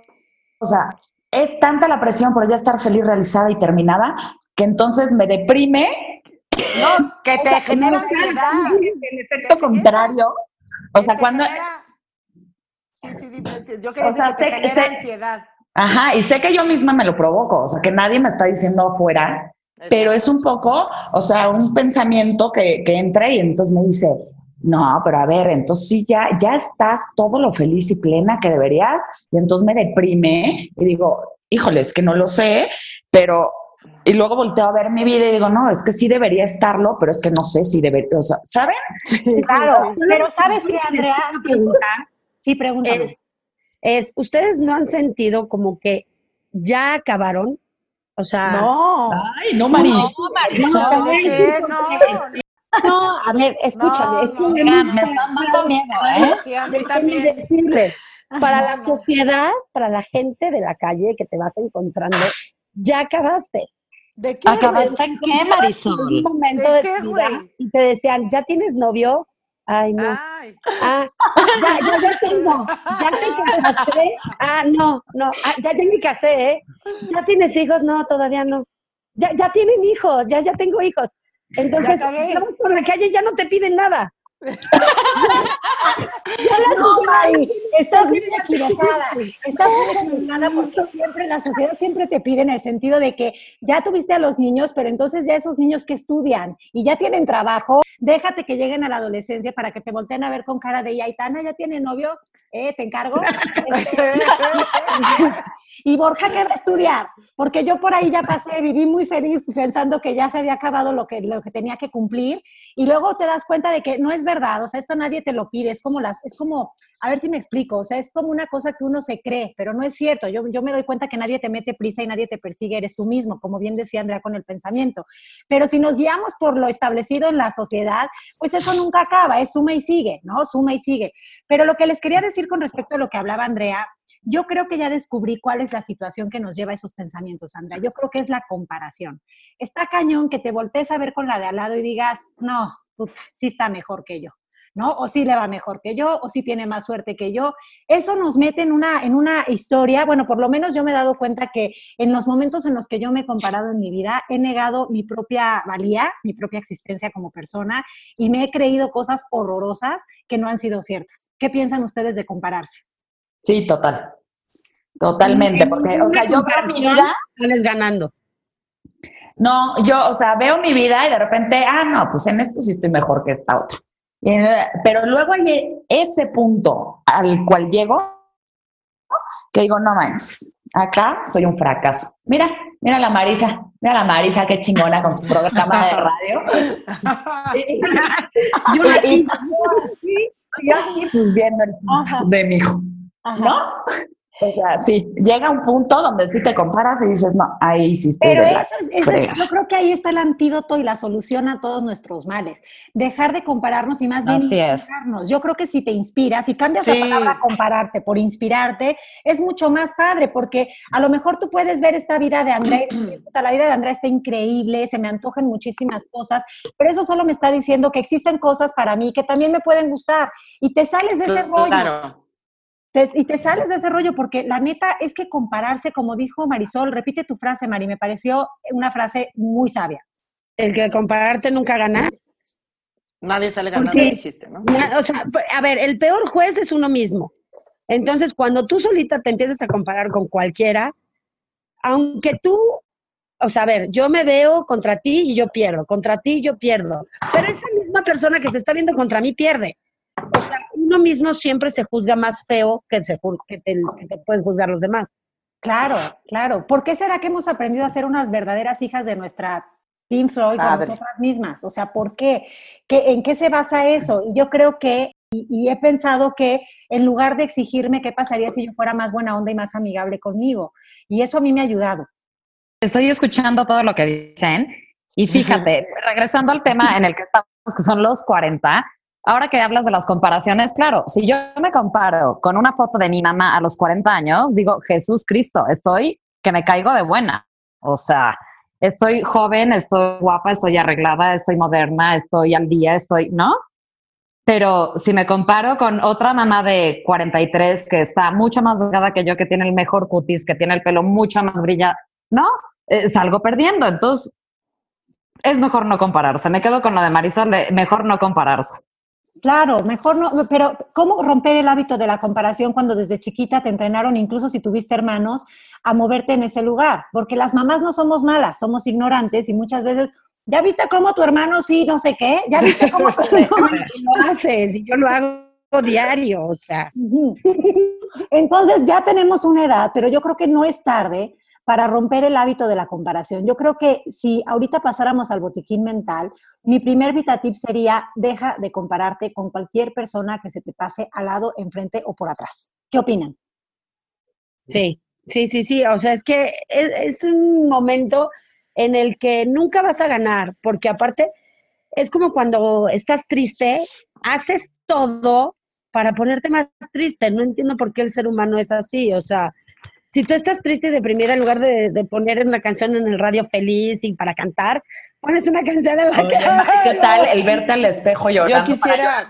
o sea, es tanta la presión por ya estar feliz, realizada y terminada, que entonces me deprime No, que (laughs) te genera ansiedad. El efecto contrario. O sea, cuando... genera- Sí, sí, yo quería O sea, que te genera ansiedad. Ajá, y sé que yo misma me lo provoco, o sea, que nadie me está diciendo afuera, pero es un poco, o sea, un pensamiento que, que entra y entonces me dice, no, pero a ver, entonces sí, ya, ya estás todo lo feliz y plena que deberías, y entonces me deprime y digo, híjole, es que no lo sé, pero... Y luego volteo a ver mi vida y digo, no, es que sí debería estarlo, pero es que no sé si debería, o sea, ¿saben? Claro, pero ¿sabes qué, Andrea? preguntar Sí, pregúntame. es, es, ¿ustedes no han sentido como que ya acabaron? O sea, No. Ay, no, Maris. No, decir ¿Qué? por No, qué. No, a ver, escúchame. No, no. gusta- me están dando miedo, ¿eh? Sí, a mí también. decirles, para la (laughs) sociedad, para la gente de la calle que te vas encontrando, ya acabaste. ¿De qué? ¿Acabaste en qué, En un Marisol? momento ¿De tu vida y te decían, ¿ya tienes novio? Ay, no. Ay, Ah, ya, ya, ya tengo. ¿Ya te casaste? Ah, no, no. Ah, ya, ya me casé, ¿eh? ¿Ya tienes hijos? No, todavía no. Ya, ya tienen hijos, ya, ya tengo hijos. Entonces, Ya vamos por la calle ya no te piden nada. (laughs) No, Mari, estás bien equivocada. Estás bien equivocada porque siempre la sociedad siempre te pide en el sentido de que ya tuviste a los niños, pero entonces ya esos niños que estudian y ya tienen trabajo, déjate que lleguen a la adolescencia para que te volteen a ver con cara de, ¿y Aitana ya tiene novio? ¿Eh? ¿Te encargo? (laughs) (laughs) Y Borja, ¿qué va a estudiar? Porque yo por ahí ya pasé, viví muy feliz pensando que ya se había acabado lo que, lo que tenía que cumplir y luego te das cuenta de que no es verdad, o sea, esto nadie te lo pide, es como las, es como, a ver si me explico, o sea, es como una cosa que uno se cree, pero no es cierto, yo, yo me doy cuenta que nadie te mete prisa y nadie te persigue, eres tú mismo, como bien decía Andrea con el pensamiento, pero si nos guiamos por lo establecido en la sociedad, pues eso nunca acaba, es suma y sigue, ¿no? Suma y sigue. Pero lo que les quería decir con respecto a lo que hablaba Andrea, yo creo que ya descubrí cuál es la situación que nos lleva a esos pensamientos, Andrea. Yo creo que es la comparación. Está cañón que te voltees a ver con la de al lado y digas, no, puta, sí está mejor que yo. ¿no? O sí le va mejor que yo, o sí tiene más suerte que yo. Eso nos mete en una, en una historia, bueno, por lo menos yo me he dado cuenta que en los momentos en los que yo me he comparado en mi vida, he negado mi propia valía, mi propia existencia como persona, y me he creído cosas horrorosas que no han sido ciertas. ¿Qué piensan ustedes de compararse? Sí, total. Totalmente, porque, o sea, yo veo mi vida, Sales ganando. no, yo, o sea, veo mi vida y de repente, ah, no, pues en esto sí estoy mejor que esta otra. Pero luego hay ese punto al cual llego que digo, no manches, acá soy un fracaso. Mira, mira la Marisa, mira la Marisa, qué chingona con su programa de radio. (laughs) Y- yo aquí, pues viendo el de mi hijo, ¿no? O sea, sí, llega un punto donde sí te comparas y dices, no, ahí sí estoy Pero de eso es, eso es- yo creo que ahí está el antídoto y la solución a todos nuestros males. Dejar de compararnos y más bien Así es. inspirarnos. Yo creo que si te inspiras, si cambias Sí. la palabra compararte por inspirarte, es mucho más padre porque a lo mejor tú puedes ver esta vida de y "Puta, la vida de Andrea está increíble, se me antojan muchísimas cosas, pero eso solo me está diciendo que existen cosas para mí que también me pueden gustar y te sales de ese rollo. Claro. Te- y te sales de ese rollo porque la neta es que compararse, como dijo Marisol, repite tu frase, Mari, me pareció una frase muy sabia. el que compararte nunca ganas. Nadie sale ganando, Sí. dijiste, ¿no? Na- O sea, pues, a ver, el peor juez es uno mismo. Entonces, cuando tú solita te empiezas a comparar con cualquiera, aunque tú, o sea, a ver, yo me veo contra ti y yo pierdo, contra ti y yo pierdo, pero esa misma persona que se está viendo contra mí pierde. O sea, uno mismo siempre se juzga más feo que, se, que, te, que te pueden juzgar los demás. Claro, claro. ¿Por qué será que hemos aprendido a ser unas verdaderas hijas de nuestra Team Freud con nosotras mismas? O sea, ¿por qué? ¿Qué- ¿En qué se basa eso? Y yo creo que, y, y he pensado que en lugar de exigirme qué pasaría si yo fuera más buena onda y más amigable conmigo, y eso a mí me ha ayudado. Estoy escuchando todo lo que dicen y fíjate, regresando al tema en el que estamos, que son los 40, ahora que hablas de las comparaciones, claro, si yo me comparo con una foto de mi mamá a los 40 años, digo, Jesús Cristo, estoy que me caigo de buena. O sea, estoy joven, estoy guapa, estoy arreglada, estoy moderna, estoy al día, estoy, ¿no? Pero si me comparo con otra mamá de 43 que está mucho más delgada que yo, que tiene el mejor cutis, que tiene el pelo mucho más brilla, ¿no? Eh, salgo perdiendo. Entonces, Es mejor no compararse. Me quedo con lo de Marisol, mejor no compararse. Claro, mejor no, pero ¿cómo romper el hábito de la comparación cuando desde chiquita te entrenaron, incluso si tuviste hermanos, a moverte en ese lugar? Porque las mamás no somos malas, somos ignorantes y muchas veces, ¿ya viste cómo tu hermano sí, no sé qué? ¿Ya viste cómo (laughs) tu hermano? lo haces y yo lo hago diario, o sea. (laughs) Entonces ya tenemos una edad, pero yo creo que no es tarde para romper el hábito de la comparación. Yo creo que si ahorita pasáramos al botiquín mental, mi primer vitatip sería deja de compararte con cualquier persona que se te pase al lado, enfrente o por atrás. ¿Qué opinan? Sí, sí, sí, sí. O sea, es que es, es un momento en el que nunca vas a ganar, porque aparte es como cuando estás triste, haces todo para ponerte más triste. No entiendo por qué el ser humano es así. O sea, si tú estás triste y deprimida, en lugar de, de poner una canción en el radio feliz y para cantar, pones una canción en la Oye, que... ¿qué tal el verte al espejo llorando? Yo quisiera, Para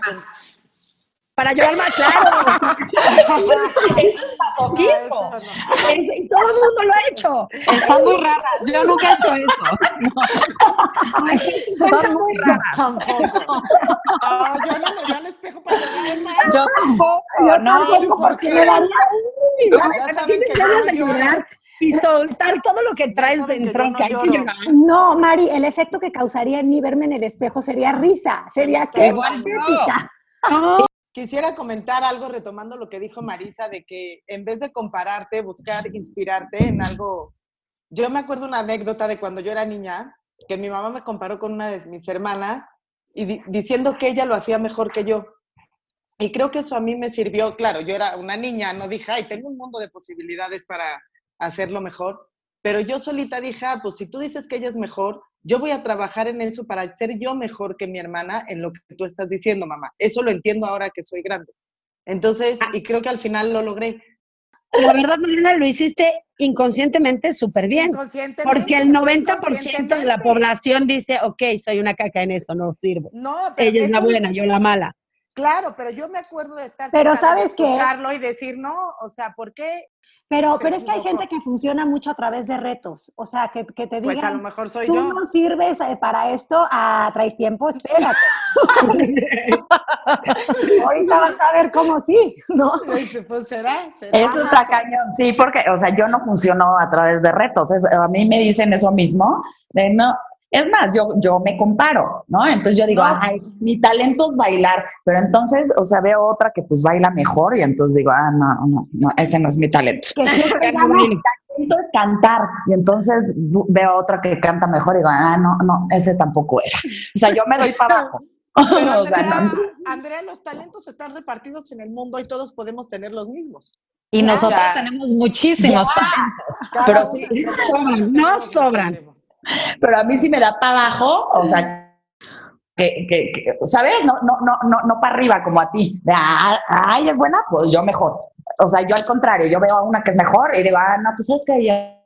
llorar más, claro. (laughs) Eso es masoquismo. No. Es- y todo el mundo lo ha hecho. Están muy raras. Yo nunca he hecho eso. (laughs) Son muy raras. Tampoco. No, yo no me veo al espejo para llorar. Yo tampoco. Yo no. tampoco, porque me saben tienes ganas no de llorar y soltar todo lo que traes dentro, no que hay que llorar. No, Mari, el efecto que causaría en mí verme en el espejo sería risa, sería que Igual (laughs) yo. Quisiera comentar algo retomando lo que dijo Marisa de que en vez de compararte, buscar inspirarte en algo. Yo me acuerdo una anécdota de cuando yo era niña, que mi mamá me comparó con una de mis hermanas y di- diciendo que ella lo hacía mejor que yo. Y creo que eso a mí me sirvió, claro, yo era una niña, no dije, ay, tengo un mundo de posibilidades para hacerlo mejor, pero yo solita dije, ah, pues si tú dices que ella es mejor, yo voy a trabajar en eso para ser yo mejor que mi hermana en lo que tú estás diciendo, mamá. Eso lo entiendo ahora que soy grande. Entonces, y creo que al final lo logré. La verdad, Mariana, lo hiciste inconscientemente súper bien. Inconscientemente, Porque el fue 90% de la población dice, ok, soy una caca en eso, no sirvo. No, pero Ella es la buena, yo la mala. Claro, pero yo me acuerdo de estar Pero ¿sabes qué? escucharlo y decir, no, o sea, ¿por qué? Pero, pero es que hay gente que funciona mucho a través de retos. O sea, que, que te Pues a lo digan, mejor soy tú yo. no sirves eh, para esto, ah, traes tiempo, espérate. (laughs) (laughs) Ahorita vas a ver cómo sí, ¿no? Pues será, será. Eso está cañón, sí, porque, o sea, yo no funciono a través de retos. Es- a mí me dicen eso mismo, de no. Es más, yo, yo me comparo, ¿no? Entonces yo digo, No. ay, mi talento es bailar, pero entonces, o sea, veo otra que pues baila mejor y entonces digo, ah, no, no, no, ese no es mi talento. Que (laughs) talento es cantar y entonces veo otra que canta mejor y digo, ah, no, no, ese tampoco era. O sea, yo me doy para abajo. (laughs) Pero o sea, Andrea, no. Andrea, los talentos están repartidos en el mundo y todos podemos tener los mismos. Y nosotros tenemos muchísimos talentos. Cada Pero sí, no sobran. Pero a mí sí me da para abajo, o sea, que, que, que, ¿sabes? No, no, no, no, no para arriba como a ti. De, ah, ay, es buena, pues yo mejor. O sea, yo al contrario, yo veo a una que es mejor y digo, ah, no, pues es que ella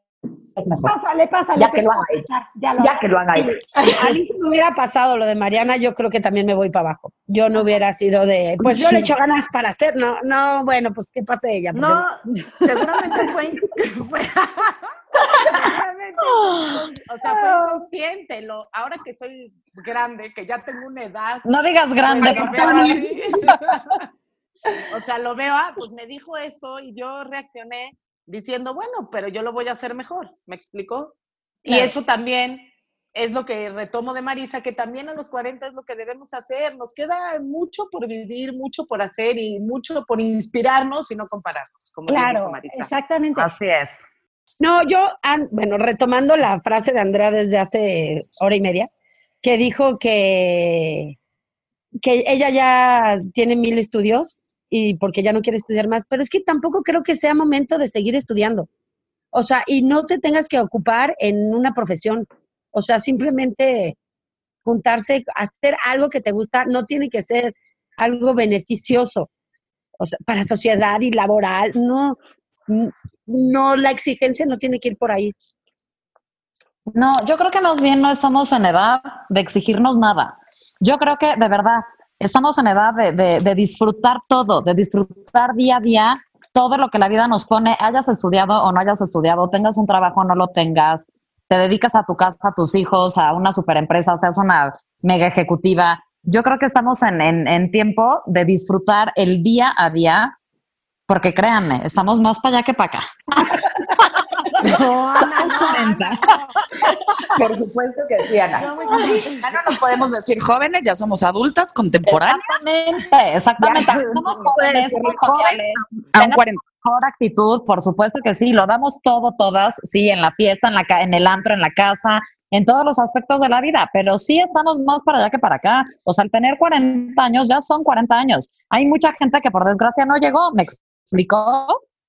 es mejor. Pásale, pásale. Ya que lo haga ella. Ya lo Ya que lo haga ella. A mí si me hubiera pasado lo de Mariana, yo creo que también me voy para abajo. Yo no hubiera sido de, pues yo le echo ganas para hacer, no, no, bueno, pues que pase ella. porque No, seguramente fue, (laughs) fue- seguramente, o sea, fue inconsciente. Lo, ahora que soy grande, que ya tengo una edad, No digas grande, pues, favor. así. (laughs) o sea, lo veo, ah, pues me dijo esto y yo reaccioné diciendo, bueno, pero yo lo voy a hacer mejor, ¿me explicó? Y eso también es lo que retomo de Marisa, que también a los 40 es lo que debemos hacer. Nos queda mucho por vivir, mucho por hacer y mucho por inspirarnos y no compararnos, como dijo Claro, Marisa. exactamente. Así es. No, yo, bueno, retomando la frase de Andrea desde hace hora y media, que dijo que, que ella ya tiene mil estudios y porque ya no quiere estudiar más, pero es que tampoco creo que sea momento de seguir estudiando. O sea, y no te tengas que ocupar en una profesión. O sea, simplemente juntarse, hacer algo que te gusta, no tiene que ser algo beneficioso. O sea, para sociedad y laboral, no, no, la exigencia no tiene que ir por ahí. No, yo creo que más bien no estamos en edad de exigirnos nada. Yo creo que de verdad estamos en edad de, de- disfrutar todo, de disfrutar día a día todo lo que la vida nos pone, hayas estudiado o no hayas estudiado, tengas un trabajo o no lo tengas, te dedicas a tu casa, a tus hijos, a una super empresa, seas una mega ejecutiva. Yo creo que estamos en, en, en tiempo de disfrutar el día a día, porque créanme, estamos más para allá que para acá. (laughs) (laughs) No, Ana, no, 40. Por supuesto que sí, Ana. Ya no nos podemos decir jóvenes, ya somos adultas, contemporáneas. Exactamente, exactamente. Ya. Somos jóvenes, somos joviales, A un tenemos 40. mejor actitud, por supuesto que sí, lo damos todo, todas, sí, en la fiesta, en, la ca- en el antro, en la casa, en todos los aspectos de la vida, pero sí estamos más para allá que para acá. O sea, al tener 40 años, ya son 40 años. Hay mucha gente que por desgracia no llegó, ¿me explicó?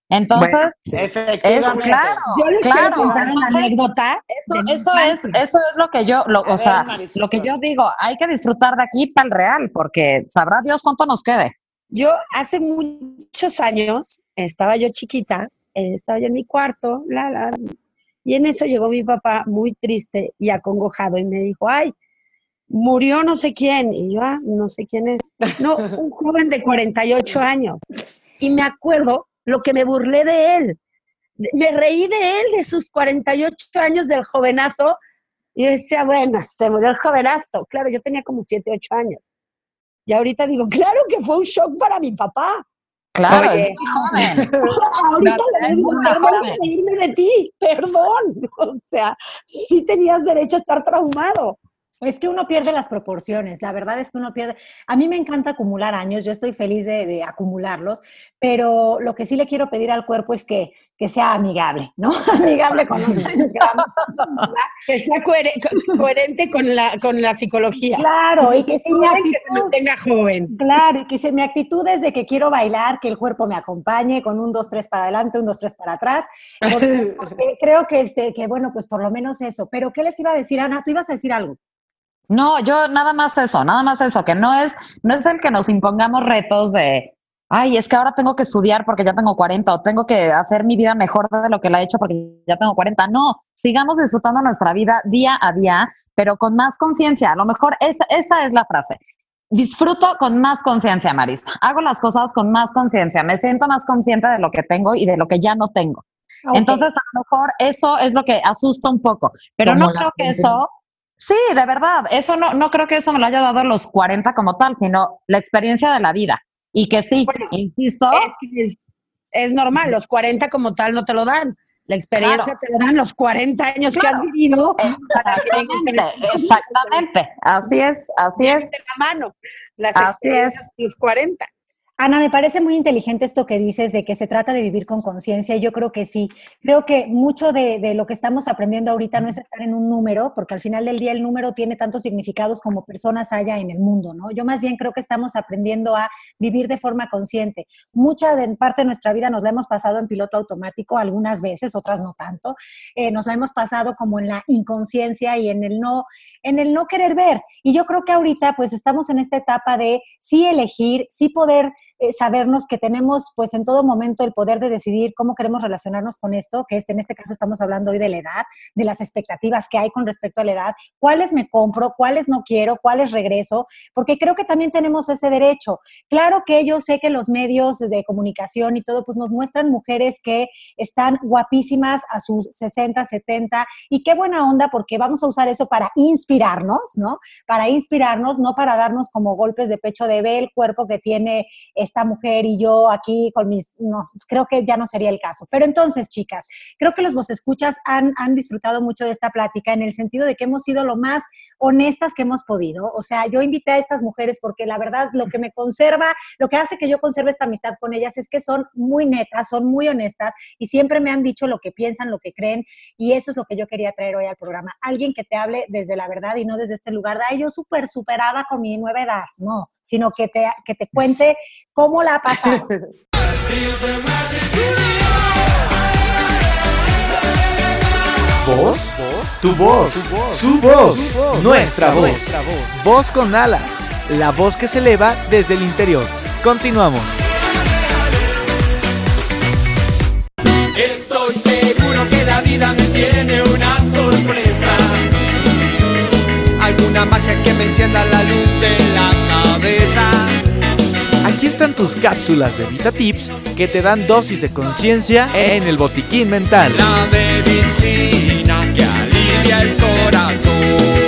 Entonces, es Efectivamente. claro, Yo les claro. quiero contar una anécdota. eso, eso es, eso es lo que yo, lo, o sea, ver, Marisol. lo que yo digo, hay que disfrutar de aquí para el real, porque sabrá Dios cuánto nos quede. Yo hace muchos años, estaba yo chiquita, eh, estaba yo en mi cuarto, la, la, y en eso llegó mi papá muy triste y acongojado y me dijo, ay, murió no sé quién. Y yo, ah, no sé quién es. No, un joven de 48 años. Y me acuerdo lo que me burlé de él. Me reí de él, de sus 48 años del jovenazo. Y yo decía, bueno, se murió el jovenazo. Claro, yo tenía como 7, 8 años. Y ahorita digo, claro que fue un shock para mi papá. Claro, Oye. es muy joven. (laughs) Ahorita es le digo, perdón reírme de ti, perdón. (laughs) O sea, sí tenías derecho a estar traumado. Es que uno pierde las proporciones, la verdad es que uno pierde. A mí me encanta acumular años, yo estoy feliz de, de acumularlos, pero lo que sí le quiero pedir al cuerpo es que, que sea amigable, ¿no? (laughs) Amigable con los (laughs) años que vamos. Que sea cohere- co- coherente con la, con la psicología. Claro, y que si mi Joven, que se actitud, mantenga joven. claro, y que si mi actitud es de que quiero bailar, que el cuerpo me acompañe con un, dos, tres para adelante, un, dos, tres para atrás, porque, porque (laughs) creo que, este, que, bueno, pues por lo menos eso. Pero, ¿qué les iba a decir, Ana? Tú ibas a decir algo. No, yo nada más eso, nada más eso, que no es, no es el que nos impongamos retos de, ay, es que ahora tengo que estudiar porque ya tengo 40 o tengo que hacer mi vida mejor de lo que la he hecho porque ya tengo 40. No, sigamos disfrutando nuestra vida día a día, pero con más conciencia. A lo mejor esa, esa es la frase. Disfruto con más conciencia, Marisa. Hago las cosas con más conciencia. Me siento más consciente de lo que tengo y de lo que ya no tengo. Ok. Entonces, a lo mejor eso es lo que asusta un poco, pero Como no creo que eso, sí, de verdad, eso no, no creo que eso me lo haya dado los 40 como tal, sino la experiencia de la vida. Y que sí, Bueno, insisto, Es, es, normal, los 40 como tal no te lo dan. La experiencia Claro. te lo dan los 40 años que has vivido. para que vengas exactamente, exactamente, así es, así es. de la mano. Las Así experiencias de los 40. Ana, me parece muy inteligente esto que dices de que se trata de vivir con conciencia. Yo creo que sí. Creo que mucho de, de lo que estamos aprendiendo ahorita no es estar en un número, porque al final del día el número tiene tantos significados como personas haya en el mundo, ¿no? Yo más bien creo que estamos aprendiendo a vivir de forma consciente. Mucha de, parte de nuestra vida nos la hemos pasado en piloto automático, algunas veces, otras no tanto. Eh, nos la hemos pasado como en la inconsciencia y en el no, en el no querer ver. Y yo creo que ahorita pues estamos en esta etapa de sí elegir, sí poder eh, sabernos que tenemos pues en todo momento el poder de decidir cómo queremos relacionarnos con esto, que este, en este caso estamos hablando hoy de la edad, de las expectativas que hay con respecto a la edad, cuáles me compro, cuáles no quiero, cuáles regreso, porque creo que también tenemos ese derecho. Claro que yo sé que los medios de comunicación y todo pues nos muestran mujeres que están guapísimas a sus 60, 70 y qué buena onda porque vamos a usar eso para inspirarnos, ¿no? Para inspirarnos, no para darnos como golpes de pecho de ve el cuerpo que tiene esta mujer y yo aquí con mis, no, creo que ya no sería el caso. Pero entonces, chicas, creo que los vos escuchas han, han disfrutado mucho de esta plática en el sentido de que hemos sido lo más honestas que hemos podido. O sea, yo invité a estas mujeres porque la verdad lo que me conserva, lo que hace que yo conserve esta amistad con ellas es que son muy netas, son muy honestas y siempre me han dicho lo que piensan, lo que creen y eso es lo que yo quería traer hoy al programa. Alguien que te hable desde la verdad y no desde este lugar ay, yo súper superada con mi nueva edad, no, sino que te, que te cuente cómo la ha pasado. (laughs) ¿Voz? Tu voz, su voz, nuestra voz. Voz con alas, la voz que se eleva desde el interior. Continuamos. Estoy seguro que la vida me tiene una sorpresa. Alguna magia que me encienda la luz de la cabeza. Aquí están tus cápsulas de Vita Tips que te dan dosis de conciencia en el botiquín mental. La medicina que alivia el corazón.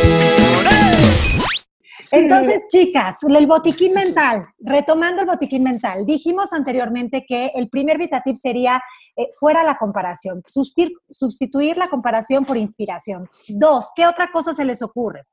Entonces, chicas, el botiquín mental, retomando el botiquín mental, dijimos anteriormente que el primer VitaTip sería eh, fuera la comparación, sustituir, sustituir la comparación por inspiración. Dos, ¿qué otra cosa se les ocurre?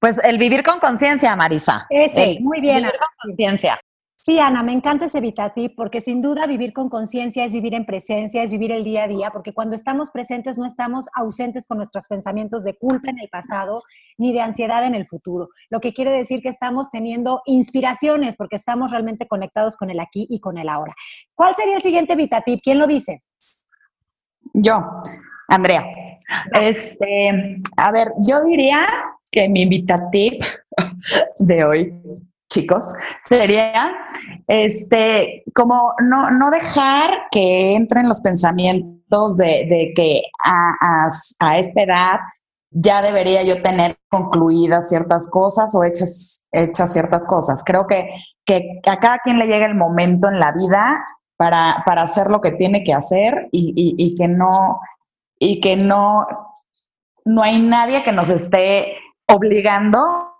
Pues el vivir con conciencia, Marisa. Ese, El muy bien, Vivir Ana, con conciencia. Sí, Ana, me encanta ese VitaTip porque sin duda vivir con conciencia es vivir en presencia, es vivir el día a día, porque cuando estamos presentes no estamos ausentes con nuestros pensamientos de culpa en el pasado ni de ansiedad en el futuro. Lo que quiere decir que estamos teniendo inspiraciones porque estamos realmente conectados con el aquí y con el ahora. ¿Cuál sería el siguiente VitaTip? ¿Quién lo dice? Yo, Andrea. Este, a ver, yo diría que mi invitativo de hoy, chicos, sería este, como no, no dejar que entren los pensamientos de, de que a, a- a esta edad ya debería yo tener concluidas ciertas cosas o hechas, hechas ciertas cosas. Creo que, que a cada quien le llega el momento en la vida para, para hacer lo que tiene que hacer y, y- y que no, y que no, no hay nadie que nos esté obligando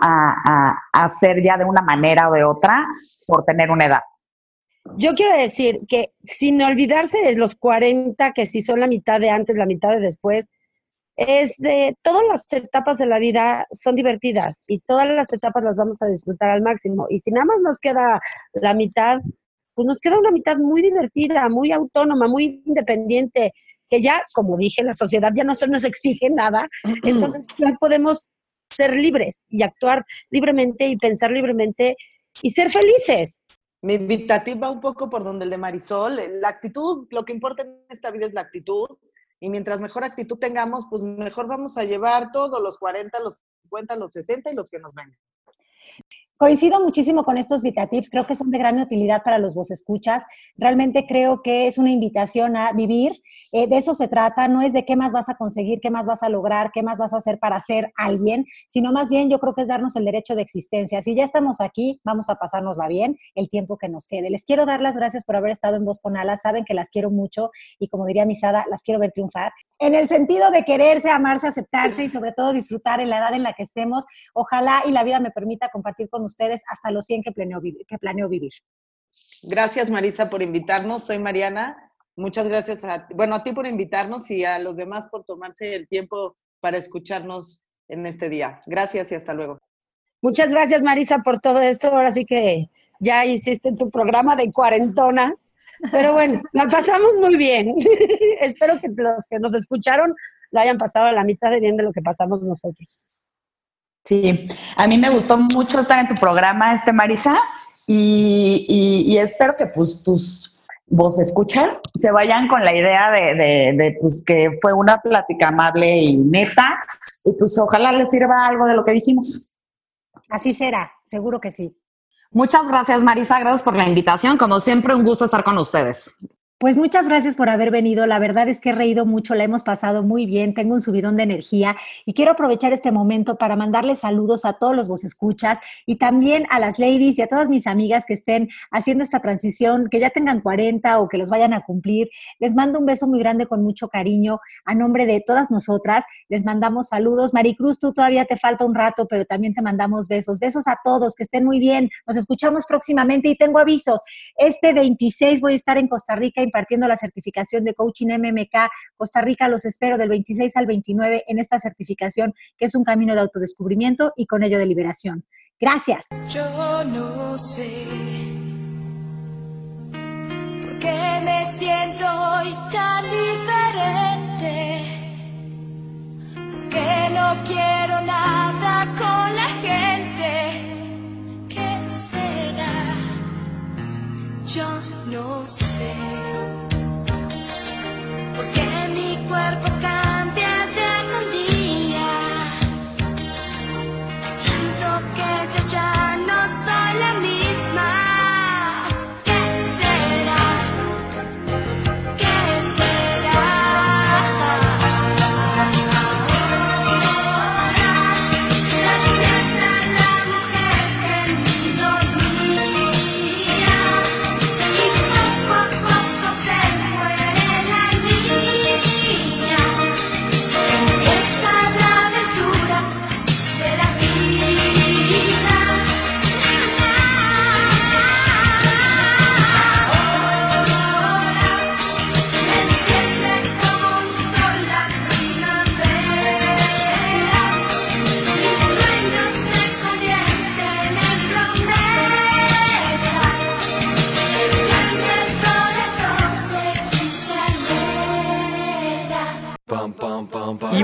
a, hacer ya de una manera o de otra por tener una edad. Yo quiero decir que sin olvidarse de los 40, que si son la mitad de antes, la mitad de después, es de todas las etapas de la vida son divertidas y todas las etapas las vamos a disfrutar al máximo. Y si nada más nos queda la mitad, pues nos queda una mitad muy divertida, muy autónoma, muy independiente, que ya, como dije, la sociedad ya no se nos exige nada, entonces ya podemos ser libres y actuar libremente y pensar libremente y ser felices. Mi invitativo va un poco por donde el de Marisol. La actitud, lo que importa en esta vida es la actitud. Y mientras mejor actitud tengamos, pues mejor vamos a llevar todos los 40, los 50, los 60 y los que nos vengan. Coincido muchísimo con estos VitaTips, creo que son de gran utilidad para los vos escuchas. Realmente creo que es una invitación a vivir. Eh, de eso se trata, no es de qué más vas a conseguir, qué más vas a lograr, qué más vas a hacer para ser alguien, sino más bien yo creo que es darnos el derecho de existencia. Si ya estamos aquí, vamos a pasárnosla bien el tiempo que nos quede. Les quiero dar las gracias por haber estado en Voz con Alas. Saben que las quiero mucho y como diría Misada, las quiero ver triunfar. En el sentido de quererse, amarse, aceptarse y sobre todo disfrutar en la edad en la que estemos. Ojalá y la vida me permita compartir con ustedes hasta los 100 que planeo, que planeo vivir. Gracias, Marisa, por invitarnos. Soy Mariana. Muchas gracias a, bueno, a ti por invitarnos y a los demás por tomarse el tiempo para escucharnos en este día. Gracias y hasta luego. Muchas gracias, Marisa, por todo esto. Ahora sí que ya hiciste tu programa de cuarentonas. Pero bueno, (laughs) la pasamos muy bien. (laughs) Espero que los que nos escucharon lo hayan pasado a la mitad de bien de lo que pasamos nosotros. Sí, a mí me gustó mucho estar en tu programa, este Marisa, y, y- y espero que pues tus vos escuchas se vayan con la idea de, de- de, pues que fue una plática amable y neta, y pues ojalá les sirva algo de lo que dijimos. Así será, seguro que sí. Muchas gracias, Marisa. Gracias por la invitación. Como siempre, un gusto estar con ustedes. Pues muchas gracias por haber venido. La verdad es que he reído mucho, la hemos pasado muy bien, tengo un subidón de energía y quiero aprovechar este momento para mandarles saludos a todos los vos escuchas y también a las ladies y a todas mis amigas que estén haciendo esta transición, que ya tengan 40 o que los vayan a cumplir. Les mando un beso muy grande con mucho cariño a nombre de todas nosotras. Les mandamos saludos. Maricruz, tú todavía te falta un rato, pero también te mandamos besos. Besos a todos, que estén muy bien. Nos escuchamos próximamente y tengo avisos. Este 26 voy a estar en Costa Rica impartiendo la certificación de Coaching MMK. Costa Rica los espero del 26 al 29 en esta certificación, que es un camino de autodescubrimiento y con ello de liberación. Gracias. Yo no sé por qué me siento hoy tan Que